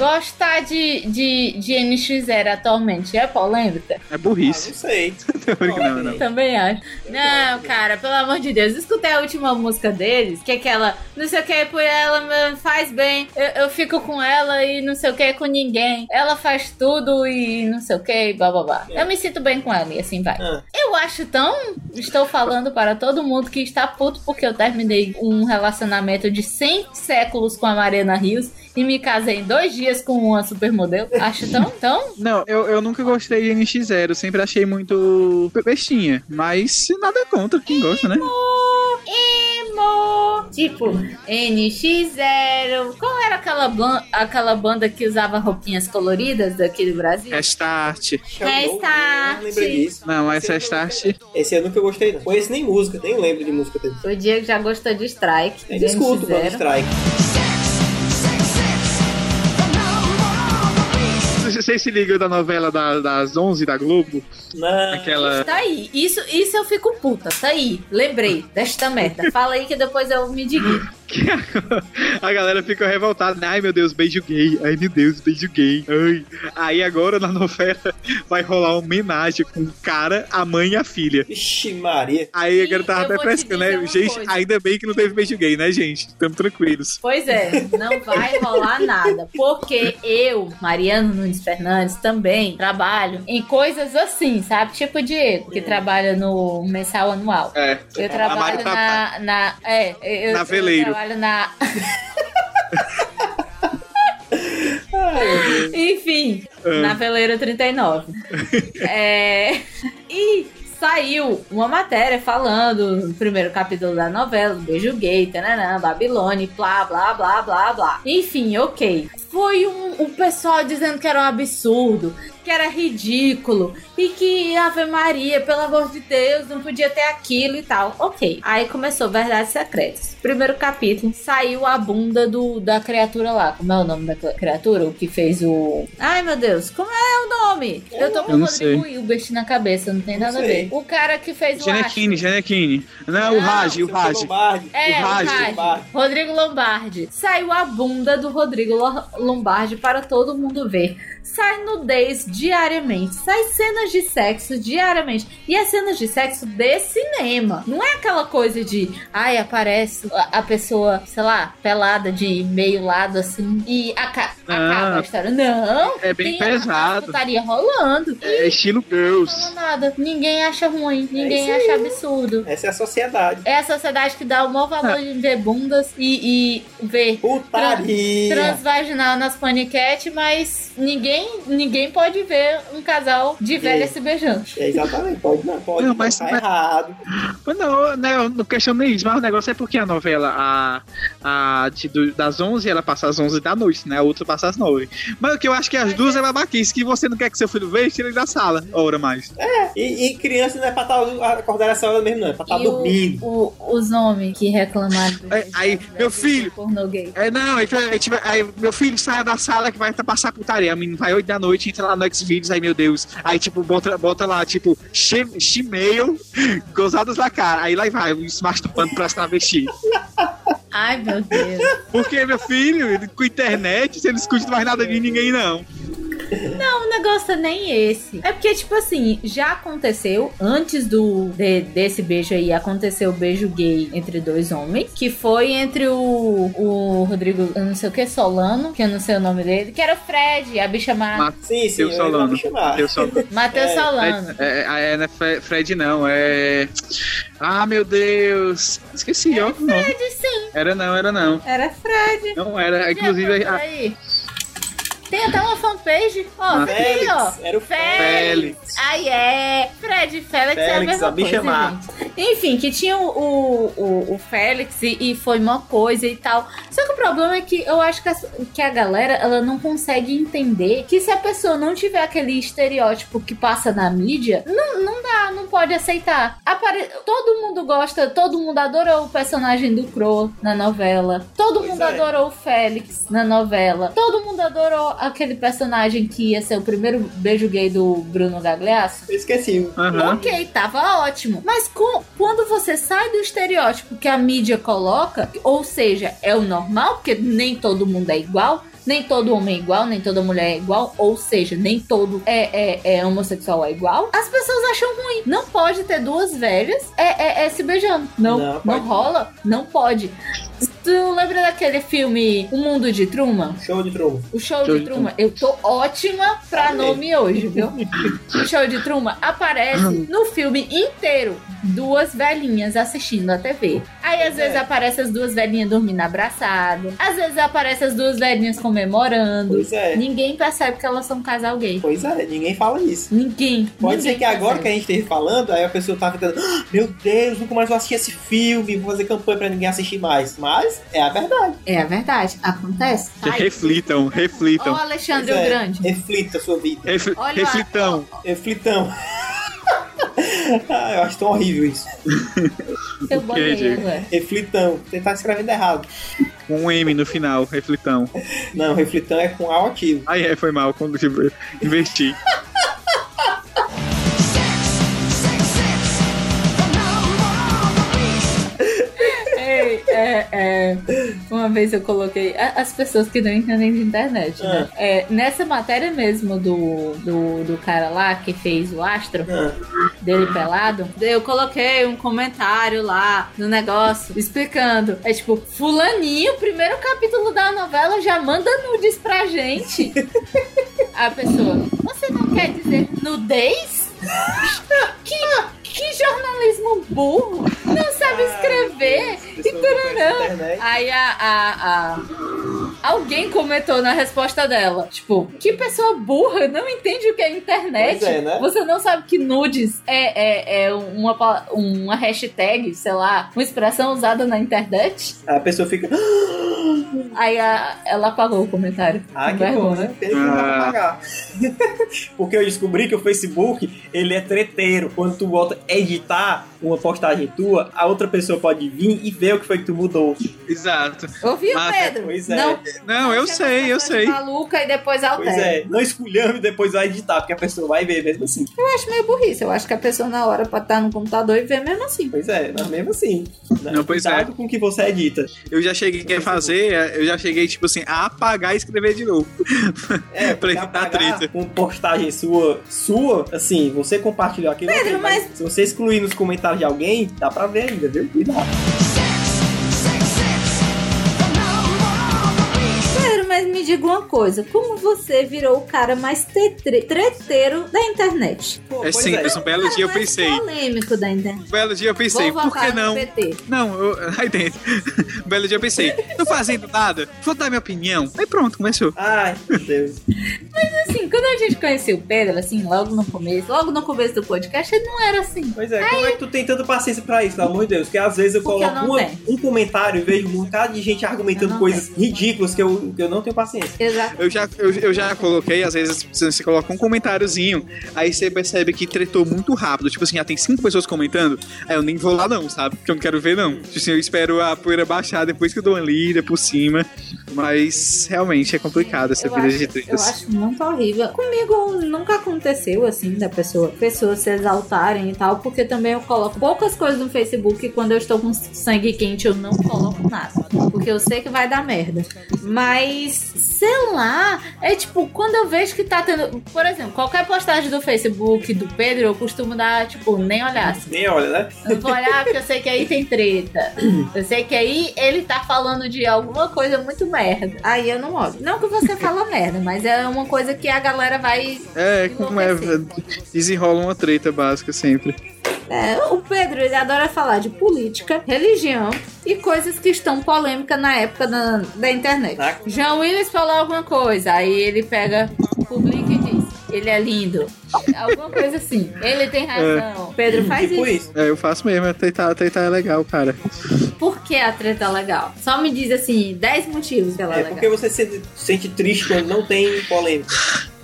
S1: Gostar de, de, de NX0 atualmente é polêmica?
S2: É
S3: Ah,
S2: burrice.
S3: não sei.
S2: não, não.
S1: Também acho. Não, cara, pelo amor de Deus. Escutei a última música deles, que é aquela, não sei o que, por ela faz bem. Eu, eu fico com ela e não sei o que com ninguém. Ela faz tudo e não sei o que, blá blá blá. Eu me sinto bem com ela e assim vai.
S3: Ah.
S1: Eu acho tão. Estou falando para todo mundo que está puto porque eu terminei um relacionamento de 100 séculos com a Mariana Rios e me casei em dois dias com uma supermodelo. Acho tão, tão.
S2: Não, eu, eu nunca gostei de NX0, sempre achei muito bestinha. Mas nada contra quem gosta, né?
S1: Emo! Tipo, NX0. Qual era aquela, ban- aquela banda que usava roupinhas coloridas daqui do Brasil?
S2: Restart.
S3: Restart. Não lembro disso.
S2: Não, mas
S3: Esse eu
S2: Restart.
S3: nunca- Esse eu nunca gostei, não. Conheço nem música, nem lembro de música dele.
S1: O Diego já gostou de Strike. De
S3: escuto quando
S1: NX0.
S3: strike.
S2: Vocês se ligam da novela da- das 11 da Globo?
S3: Não.
S2: Aquela.
S1: Tá aí. Isso, isso eu fico puta. Tá aí. Lembrei desta merda. Fala aí que depois eu me digo.
S2: Que a galera fica revoltada. né? Ai meu Deus, beijo gay. Ai meu Deus, beijo gay. Ai. Aí agora na novela vai rolar uma homenagem com o cara, a mãe e a filha.
S3: Ixi, Maria.
S2: Aí a galera tava até
S1: dizer
S2: né? Gente,
S1: coisa.
S2: ainda bem que não teve beijo gay, né, gente? Tamo tranquilos.
S1: Pois é, não vai rolar nada. Porque eu, Mariano Nunes Fernandes, também trabalho em coisas assim, sabe? Tipo o Diego, que trabalha no mensal anual.
S2: É.
S1: Eu trabalho
S2: tá-
S1: na, na. É, eu,
S2: Na veleiro.
S1: Trabalho na. Enfim, na Veleira 39. é, e saiu uma matéria falando no primeiro capítulo da novela, do beijo gay, tananã, Babilônia, blá, blá, blá, blá, blá. Enfim, ok. Foi um, o pessoal dizendo que era um absurdo, que era ridículo, e que Ave Maria, pelo amor de Deus, não podia ter aquilo e tal. Ok. Aí começou Verdades Secretas. Primeiro capítulo, saiu a bunda do, da criatura lá. Como é o nome da criatura? O que fez o. Ai meu Deus, como é o nome? Eu tô com o Rodrigo Hilbert na cabeça, não tem
S3: Não
S1: nada a ver. O cara que fez o
S2: Genequine,
S1: Astro.
S2: Genequine. Não,
S1: Não,
S2: o Raj, o Raj.
S3: Lombardi.
S1: É,
S2: O
S1: o
S2: Raj.
S3: Lombardi.
S1: Rodrigo Lombardi. Saiu a bunda do Rodrigo Lo- Lombardi para todo mundo ver. Sai nudez diariamente. Sai cenas de sexo diariamente. E é cenas de sexo de cinema. Não é aquela coisa de, ai, aparece a, pessoa, sei lá, pelada de meio lado assim e aca-
S2: Ah.
S1: acaba a história. Não!
S2: É bem pesado.
S1: A putaria rolando.
S2: É estilo Girls.
S1: Não nada. Ninguém acha ruim. Ninguém
S3: isso
S1: acha absurdo.
S3: Essa é a sociedade.
S1: É a sociedade que dá o maior valor de ver bundas e, e ver
S3: Putaria.
S1: transvaginal nas paniquete, mas ninguém, ninguém pode ver um casal de velha se beijando.
S3: É, exatamente, pode não, pode
S2: Não, mas-
S3: tá
S2: mas-
S3: errado.
S2: Mas não, né, eu não questiono nem isso, mas o negócio é porque a novela, a, a de, do- das 11, ela passa às 11 da noite, né? A outra passa às 9. Mas o que eu acho que as duas é babaquice, que você não quer que seu filho veja, tira ele da sala, hora mais.
S3: E, e criança não é pra estar acordar essa hora mesmo, não. É pra estar
S1: E o,
S3: dormindo.
S1: o- os homens que reclamaram
S2: É, aí, meu filho-
S1: pornô gay.
S2: É, não, aí, aí, tipo, aí meu filho sai da sala que vai passar putaria. A menina vai 8 da noite, entra lá no Xvideos, aí meu Deus. Aí, tipo, bota, bota lá, tipo, Shemale, gozadas na cara. Aí lá vai, se masturbando pra se travesti.
S1: Ai, meu Deus.
S2: Porque, meu filho, com internet, você não escuta mais nada de ninguém, não.
S1: Não, o negócio é nem esse. É porque, tipo assim, já aconteceu, antes do de- desse beijo aí, aconteceu o beijo gay entre dois homens, que foi entre o, o Rodrigo, eu não sei o que, Solano, que eu não sei o nome dele, que era o Fred, a bicha má.
S2: Ma-
S3: Sim, sim,
S2: Eu Solano. Eu só.
S1: Matheus
S3: É,
S1: Solano.
S2: Fred, é, é, não é Fre- Fred, não, é. Ah, meu Deus. Esqueci, ó. Não.
S1: Fred, sim.
S2: Era não, era não.
S1: Era Fred.
S2: Não era. Inclusive,
S1: Já,
S2: a,
S1: aí. Tem até uma fanpage. Ó,
S2: Ah.
S1: aqui,
S3: Félix,
S1: ó.
S3: era o
S1: Félix. Aí é. Fred e Félix, é a
S3: Félix,
S1: mesma
S3: a bicha
S1: coisa, gente. Enfim, que tinha o, o, o- o Félix e, e foi uma coisa e tal. Só que o problema é que eu acho que a, que a galera ela não consegue entender que se a pessoa não tiver aquele estereótipo que passa na mídia, não, não dá, não pode aceitar. Apare... Todo mundo gosta, todo mundo adorou o personagem do Crow na novela. Todo
S3: Pois
S1: mundo
S3: é.
S1: adorou o Félix na novela. Todo mundo adorou aquele personagem que ia ser o primeiro beijo gay do Bruno Gagliasso.
S3: Eu esqueci.
S2: Aham.
S1: Ok, tava ótimo. Mas co- quando você sai do estereótipo que a mídia coloca, ou seja, é o normal, porque nem todo mundo é igual. nem todo homem é igual, nem toda mulher é igual, ou seja, nem todo é, é, é homossexual é igual, as pessoas acham ruim. Não pode ter duas velhas é, é, é se beijando. Não,
S3: Não,
S1: não, rola, não pode. Tu lembra daquele filme O Mundo de Truman?
S3: Show de trovo.
S1: O show,
S2: Show
S1: de
S2: de
S1: Truman, eu tô ótima pra
S3: Amei.
S1: nome hoje, viu? o show de Truman aparece no filme inteiro duas velhinhas assistindo a TV. Aí às
S3: Pois
S1: vezes
S3: é.
S1: aparece as duas velhinhas dormindo abraçadas, às vezes aparece as duas velhinhas comemorando.
S3: Pois é.
S1: Ninguém percebe que elas são um casal gay.
S3: Pois é, ninguém fala isso.
S1: Ninguém.
S3: Pode
S1: ninguém
S3: ser que agora que a gente esteja falando, aí a pessoa tá ficando, "Ah, meu Deus, nunca mais vou assistir esse filme, vou fazer campanha pra ninguém assistir mais. Mas é a verdade.
S1: É a verdade, acontece.
S2: Que
S1: Ai,
S2: reflitam,
S1: Ó,
S2: reflitam.
S1: o Alexandre
S3: Pois
S1: o
S3: é,
S1: Grande.
S3: Reflita a sua vida.
S2: Ref-
S1: Olha,
S2: reflitão.
S3: Reflitão. ah, eu acho tão horrível isso.
S1: Eu bolei
S2: Diego?
S1: agora.
S3: Reflitão. Você tá escrevendo errado.
S2: Com um M no final, reflitão.
S3: Não, reflitão é com A ativo.
S2: Aí é, foi mal quando eu investi.
S1: É, é, uma vez eu coloquei as pessoas que não entendem de internet, né? É, nessa matéria mesmo do, do, do cara lá que fez o Astro,
S3: Ah,
S1: dele pelado, eu coloquei um comentário lá no negócio explicando. É tipo, fulaninho, primeiro capítulo da novela já manda nudes pra gente. A pessoa, você não quer dizer nudez? Que, que jornalismo burro! Não sabe escrever!
S3: as
S1: E
S3: internet.
S1: Aí a, a, a- Alguém comentou na resposta dela, tipo, que pessoa burra, não entende o que é internet.
S3: Pois é, né?
S1: Você não sabe que nudes é, é, é uma, uma hashtag, sei lá, uma expressão usada na internet?
S3: A pessoa fica.
S1: Aí a- ela apagou o comentário.
S3: Ah, que bom,
S1: vergonha.
S3: né? Pena que
S2: Ah.
S3: pagar. Porque eu descobri que o Facebook, ele é treteiro. Quando tu volta a editar uma postagem tua, a outra pessoa pode vir e ver o que foi que tu mudou.
S2: Exato.
S1: Ouviu,
S2: Mas-
S1: Pedro?
S3: Pois é.
S1: Não,
S2: Não, eu sei, eu sei.
S1: maluca e depois altera.
S3: Pois é, não esculhame e depois vai editar, porque a pessoa vai ver mesmo assim.
S1: Eu acho meio burrice. Eu acho que a pessoa na hora pode estar no computador e ver mesmo assim.
S3: Pois é, mas mesmo assim. né?
S2: Não, pois é.
S3: Cuidado com o que você edita.
S2: Eu já cheguei a fazer, eu já cheguei, tipo assim, a apagar e escrever de novo.
S3: É,
S2: Pra evitar treta.
S3: com postagem sua, sua, assim, você compartilhou aquilo.
S1: Pedro,
S3: mas se você excluir nos comentários de alguém, dá pra ver ainda, viu? Cuidado.
S1: Mas me diga uma coisa. Como você virou o cara mais treteiro da internet?
S3: Pô,
S2: É simples, um belo dia eu
S1: mais
S2: pensei.
S1: polêmico da internet.
S2: Um belo dia eu pensei,
S1: Vou
S2: por que não? Não, eu, aí dentro. Um belo dia eu pensei, tô fazendo nada, vou dar minha opinião. Aí pronto, começou.
S3: Ai, meu Deus.
S1: Assim, quando a gente conheceu o Pedro, assim, logo no começo, logo no começo do podcast, ele não era assim.
S3: Pois é, como é que tu tem tanta paciência pra isso, pelo amor de Deus? Porque às vezes eu
S1: Porque eu
S3: coloco
S1: não
S3: uma-
S1: tenho.
S3: um comentário e vejo um bocado de gente
S1: Eu
S3: argumentando coisas ridículas que eu, que eu não tenho paciência.
S1: Exato.
S2: Eu já, eu, eu já coloquei, às vezes, você você coloca um comentáriozinho, aí você percebe que tretou muito rápido. Tipo assim, já tem cinco pessoas comentando, aí eu nem vou lá não, sabe? Porque eu não quero ver não. Tipo assim, eu espero a poeira baixar depois que eu dou uma lida por cima. Mas realmente é complicado essa
S1: Eu
S2: vida
S1: acho,
S2: de
S1: eu
S2: tretas.
S1: acho muito horrível. Comigo nunca aconteceu assim da pessoa, pessoas se exaltarem e tal, porque também eu coloco poucas coisas no Facebook e quando eu estou com sangue quente eu não coloco nada, porque eu sei que vai dar merda. Mas sei lá, é tipo quando eu vejo que tá tendo, por exemplo, qualquer postagem do Facebook do Pedro, eu costumo dar tipo nem olhar assim.
S3: Nem olha, né?
S1: Eu vou olhar porque eu sei que aí tem treta. Eu sei que aí ele tá falando de alguma coisa muito merda. Aí eu não olho. Não que você fala merda, mas é uma coisa que a galera vai.
S2: É, como é, desenrola uma treta básica sempre.
S1: É, o Pedro, ele adora falar de política, religião e coisas que estão polêmicas na época da, da internet.
S3: Tá.
S1: João Willis falou alguma coisa, aí ele pega, publica e diz. Ele é lindo. Alguma coisa assim. Ele tem razão. Pedro faz
S3: tipo
S1: isso.
S3: isso.
S2: É, eu faço mesmo, a treta, a treta é legal, cara.
S1: Por que a treta é legal? Só me diz assim, 10 motivos que ela é,
S3: É
S1: legal.
S3: porque você se sente triste quando não tem polêmica.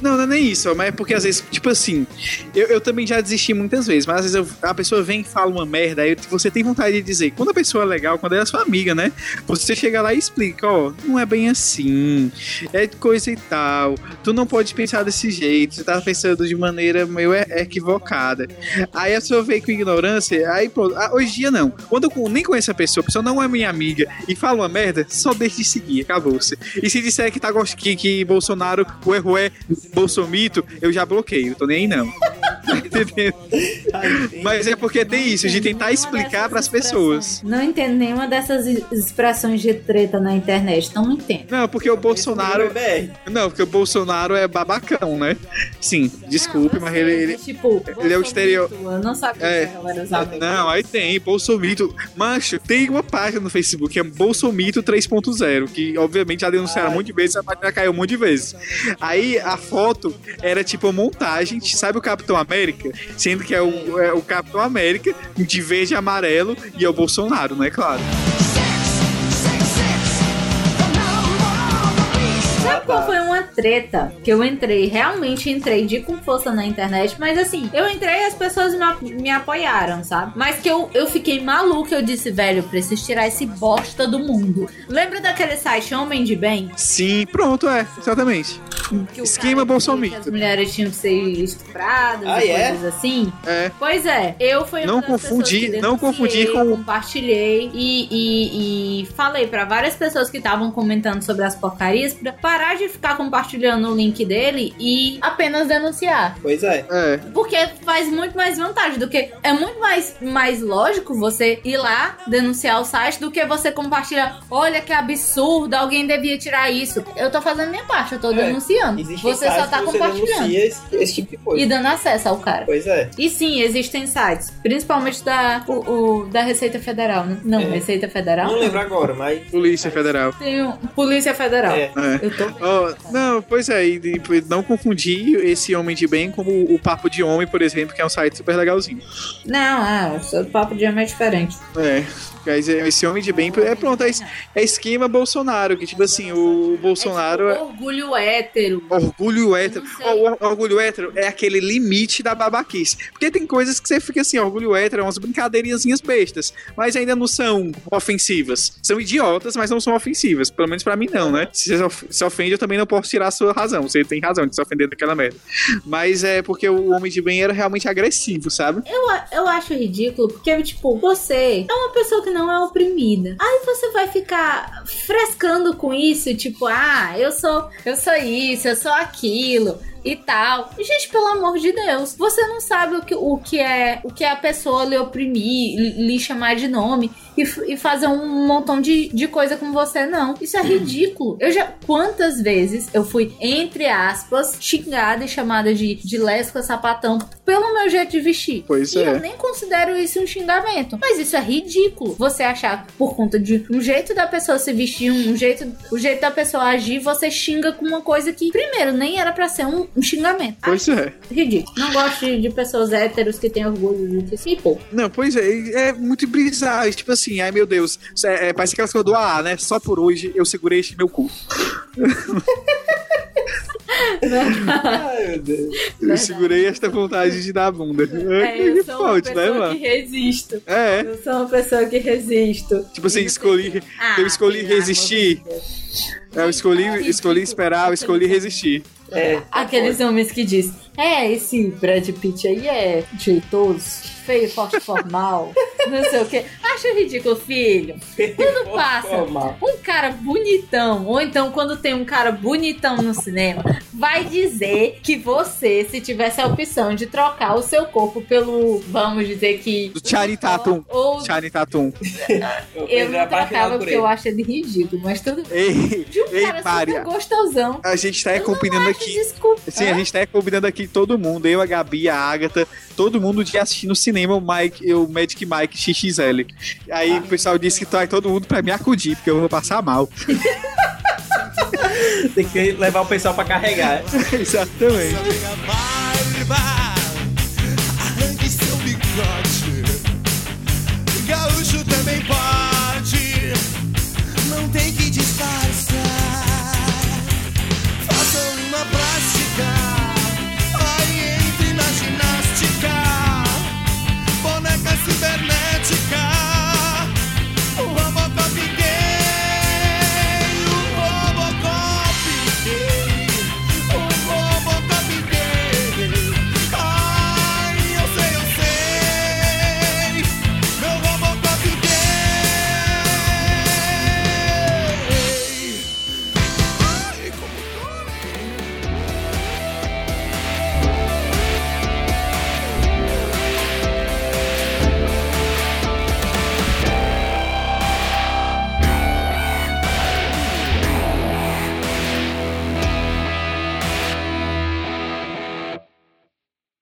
S2: Não, não é nem isso, mas é porque às vezes, tipo assim, eu, eu também já desisti muitas vezes, mas às vezes eu- a pessoa vem e fala uma merda, aí você tem vontade de dizer, quando a pessoa é legal, quando ela é sua amiga, né? Você chega lá e explica, ó, não é bem assim, é coisa e tal, tu não pode pensar desse jeito, você tá pensando de maneira meio e- equivocada. Aí a pessoa vem com ignorância, aí pronto, ah, hoje em dia não. Quando eu nem conheço a pessoa, a pessoa não é minha amiga e fala uma merda, só deixa de seguir, acabou-se. E se disser que, tá, que, que Bolsonaro, o erro é Bolsomito, eu já bloqueio, tô nem aí não. Mas é porque tem isso, de tentar explicar pras pessoas.
S1: Não entendo nenhuma dessas expressões de treta na internet. Não entendo.
S2: Não, porque o Bolsonaro. Não, porque o Bolsonaro é babacão, né? Sim, desculpe,
S1: Não,
S2: mas ele.
S1: tipo,
S2: ele é o exterior-
S1: Eu não sabia
S2: É.
S1: que a galera usava.
S2: Não, aí tem, Bolsomito. Mancho, tem uma página no Facebook que é Bolsomito 3.0, que obviamente já denunciaram um monte de vezes, a página caiu um monte de vezes. Aí a foto era tipo uma montagem, sabe o Capitão América? Sendo que é o, é o Capitão América de verde e amarelo e é o Bolsonaro, né? Claro.
S1: Sabe qual foi uma treta que eu entrei? Realmente entrei de com força na internet, mas assim, eu entrei e as pessoas me, me apoiaram, sabe? Mas que eu, eu fiquei maluca, eu disse, velho, preciso tirar esse bosta do mundo. Lembra daquele site Homem de Bem?
S2: Sim, pronto, é, exatamente. Esquema
S1: Que as mulheres tinham que ser estupradas
S3: Ah,
S1: e
S3: é?
S1: coisas assim.
S2: É.
S1: Pois é, eu fui
S2: Não
S1: que
S2: não confundir
S1: denunciei,
S2: com-
S1: compartilhei e, e, e falei pra várias pessoas que estavam comentando sobre as porcarias pra parar de ficar compartilhando o link dele e apenas denunciar.
S3: Pois é.
S2: É.
S1: Porque faz muito mais vantagem do que. É muito mais, mais lógico você ir lá denunciar o site do que você compartilhar. Olha que absurdo, alguém devia tirar isso. Eu tô fazendo minha parte, eu tô
S3: É,
S1: denunciando.
S3: Existem
S1: Você só tá
S3: você
S1: compartilhando.
S3: esse, esse tipo de coisa.
S1: E dando acesso ao cara.
S3: Pois é.
S1: E sim, existem sites, principalmente da, o, o- da Receita Federal, né? Não,
S3: É.
S1: Receita Federal?
S3: Não lembro agora, mas.
S2: Polícia Federal.
S1: Tem um- Polícia Federal.
S3: É.
S2: É.
S1: Eu tô.
S2: Ó, não, pois é, e, não confundir esse Homem de Bem como o Papo de Homem, por exemplo, que é um site super legalzinho.
S1: Não, é, o seu papo de homem é diferente.
S2: É. Mas é- esse Homem de Bem é pronto, é, é esquema Bolsonaro, que tipo assim, o Bolsonaro
S1: É
S2: é.
S1: tipo orgulho hétero.
S2: Orgulho hétero. O or- orgulho hétero é aquele limite da babaquice. Porque tem coisas que você fica assim, orgulho hétero é umas brincadeirinhas bestas, mas ainda não são ofensivas. São idiotas, mas não são ofensivas. Pelo menos pra mim não, né? Se of- se ofende, eu também não posso tirar a sua razão. Você tem razão de se ofender daquela merda. Mas é porque o Homem de Bem era realmente agressivo, sabe?
S1: Eu, eu acho ridículo, porque, tipo, você é uma pessoa que não é oprimida. Aí você vai ficar frescando com isso, tipo, ah, eu sou, eu sou isso, eu sou aquilo. E tal. Gente, pelo amor de Deus, você não sabe o que, o que é o que é a pessoa lhe oprimir, lhe chamar de nome e, e fazer um montão de, de coisa com você, não. Isso é ridículo. Eu já. Quantas vezes eu fui, entre aspas, xingada e chamada de, de lésbica sapatão pelo meu jeito de vestir.
S2: Pois
S1: e
S2: é.
S1: eu nem considero isso um xingamento. Mas isso é ridículo. Você achar por conta de um jeito da pessoa se vestir, um jeito, o jeito da pessoa agir, você xinga com uma coisa que, primeiro, nem era pra ser um, um xingamento.
S2: Pois é.
S1: Ridículo. Não gosto de, de pessoas héteros que têm orgulho disso. E pô.
S2: Não, pois é, é muito bizarro. Tipo assim, ai meu Deus, é, é, parece aquelas coisas do AA, né? Só por hoje eu segurei este meu cu.
S3: Ai, meu Deus.
S2: Eu segurei esta vontade de dar a bunda.
S1: É, eu sou uma
S2: Pode, né,
S1: pessoa
S2: mano?
S1: que resisto.
S2: É,
S1: Eu sou uma pessoa que resisto.
S2: tipo assim, escolhi. eu escolhi resistir.
S1: de.
S2: Eu escolhi,
S1: É
S2: escolhi esperar, eu escolhi resistir.
S3: É.
S1: Aqueles homens que dizem, é, esse Brad Pitt aí é jeitoso, feio, forte, formal, não sei o que. Acho ridículo, filho. Tudo passa. Um cara bonitão, ou então quando tem um cara bonitão no cinema, vai dizer que você, se tivesse a opção de trocar o seu corpo pelo, vamos dizer que...
S2: Do Charlie Tatum.
S1: Ou
S2: Charlie Tatum.
S3: O
S1: eu
S3: é
S1: não trocava
S3: por
S1: porque eu acho ele ridículo, mas tudo bem.
S2: Ei,
S1: De um
S2: ei,
S1: cara
S2: Maria.
S1: super gostosão.
S2: A gente tá
S1: Eu
S2: combinando aqui.
S1: Desculpa.
S2: Sim, a gente tá combinando aqui todo mundo, eu, a Gabi, a Agatha, todo mundo de assistir no cinema o Mike, o Magic Mike XXL. Aí o pessoal disse que traz todo mundo pra me acudir, porque eu vou passar mal.
S3: Tem que levar o pessoal pra carregar.
S2: Exatamente.
S5: Arranque seu bigode. Gaúcho também pode.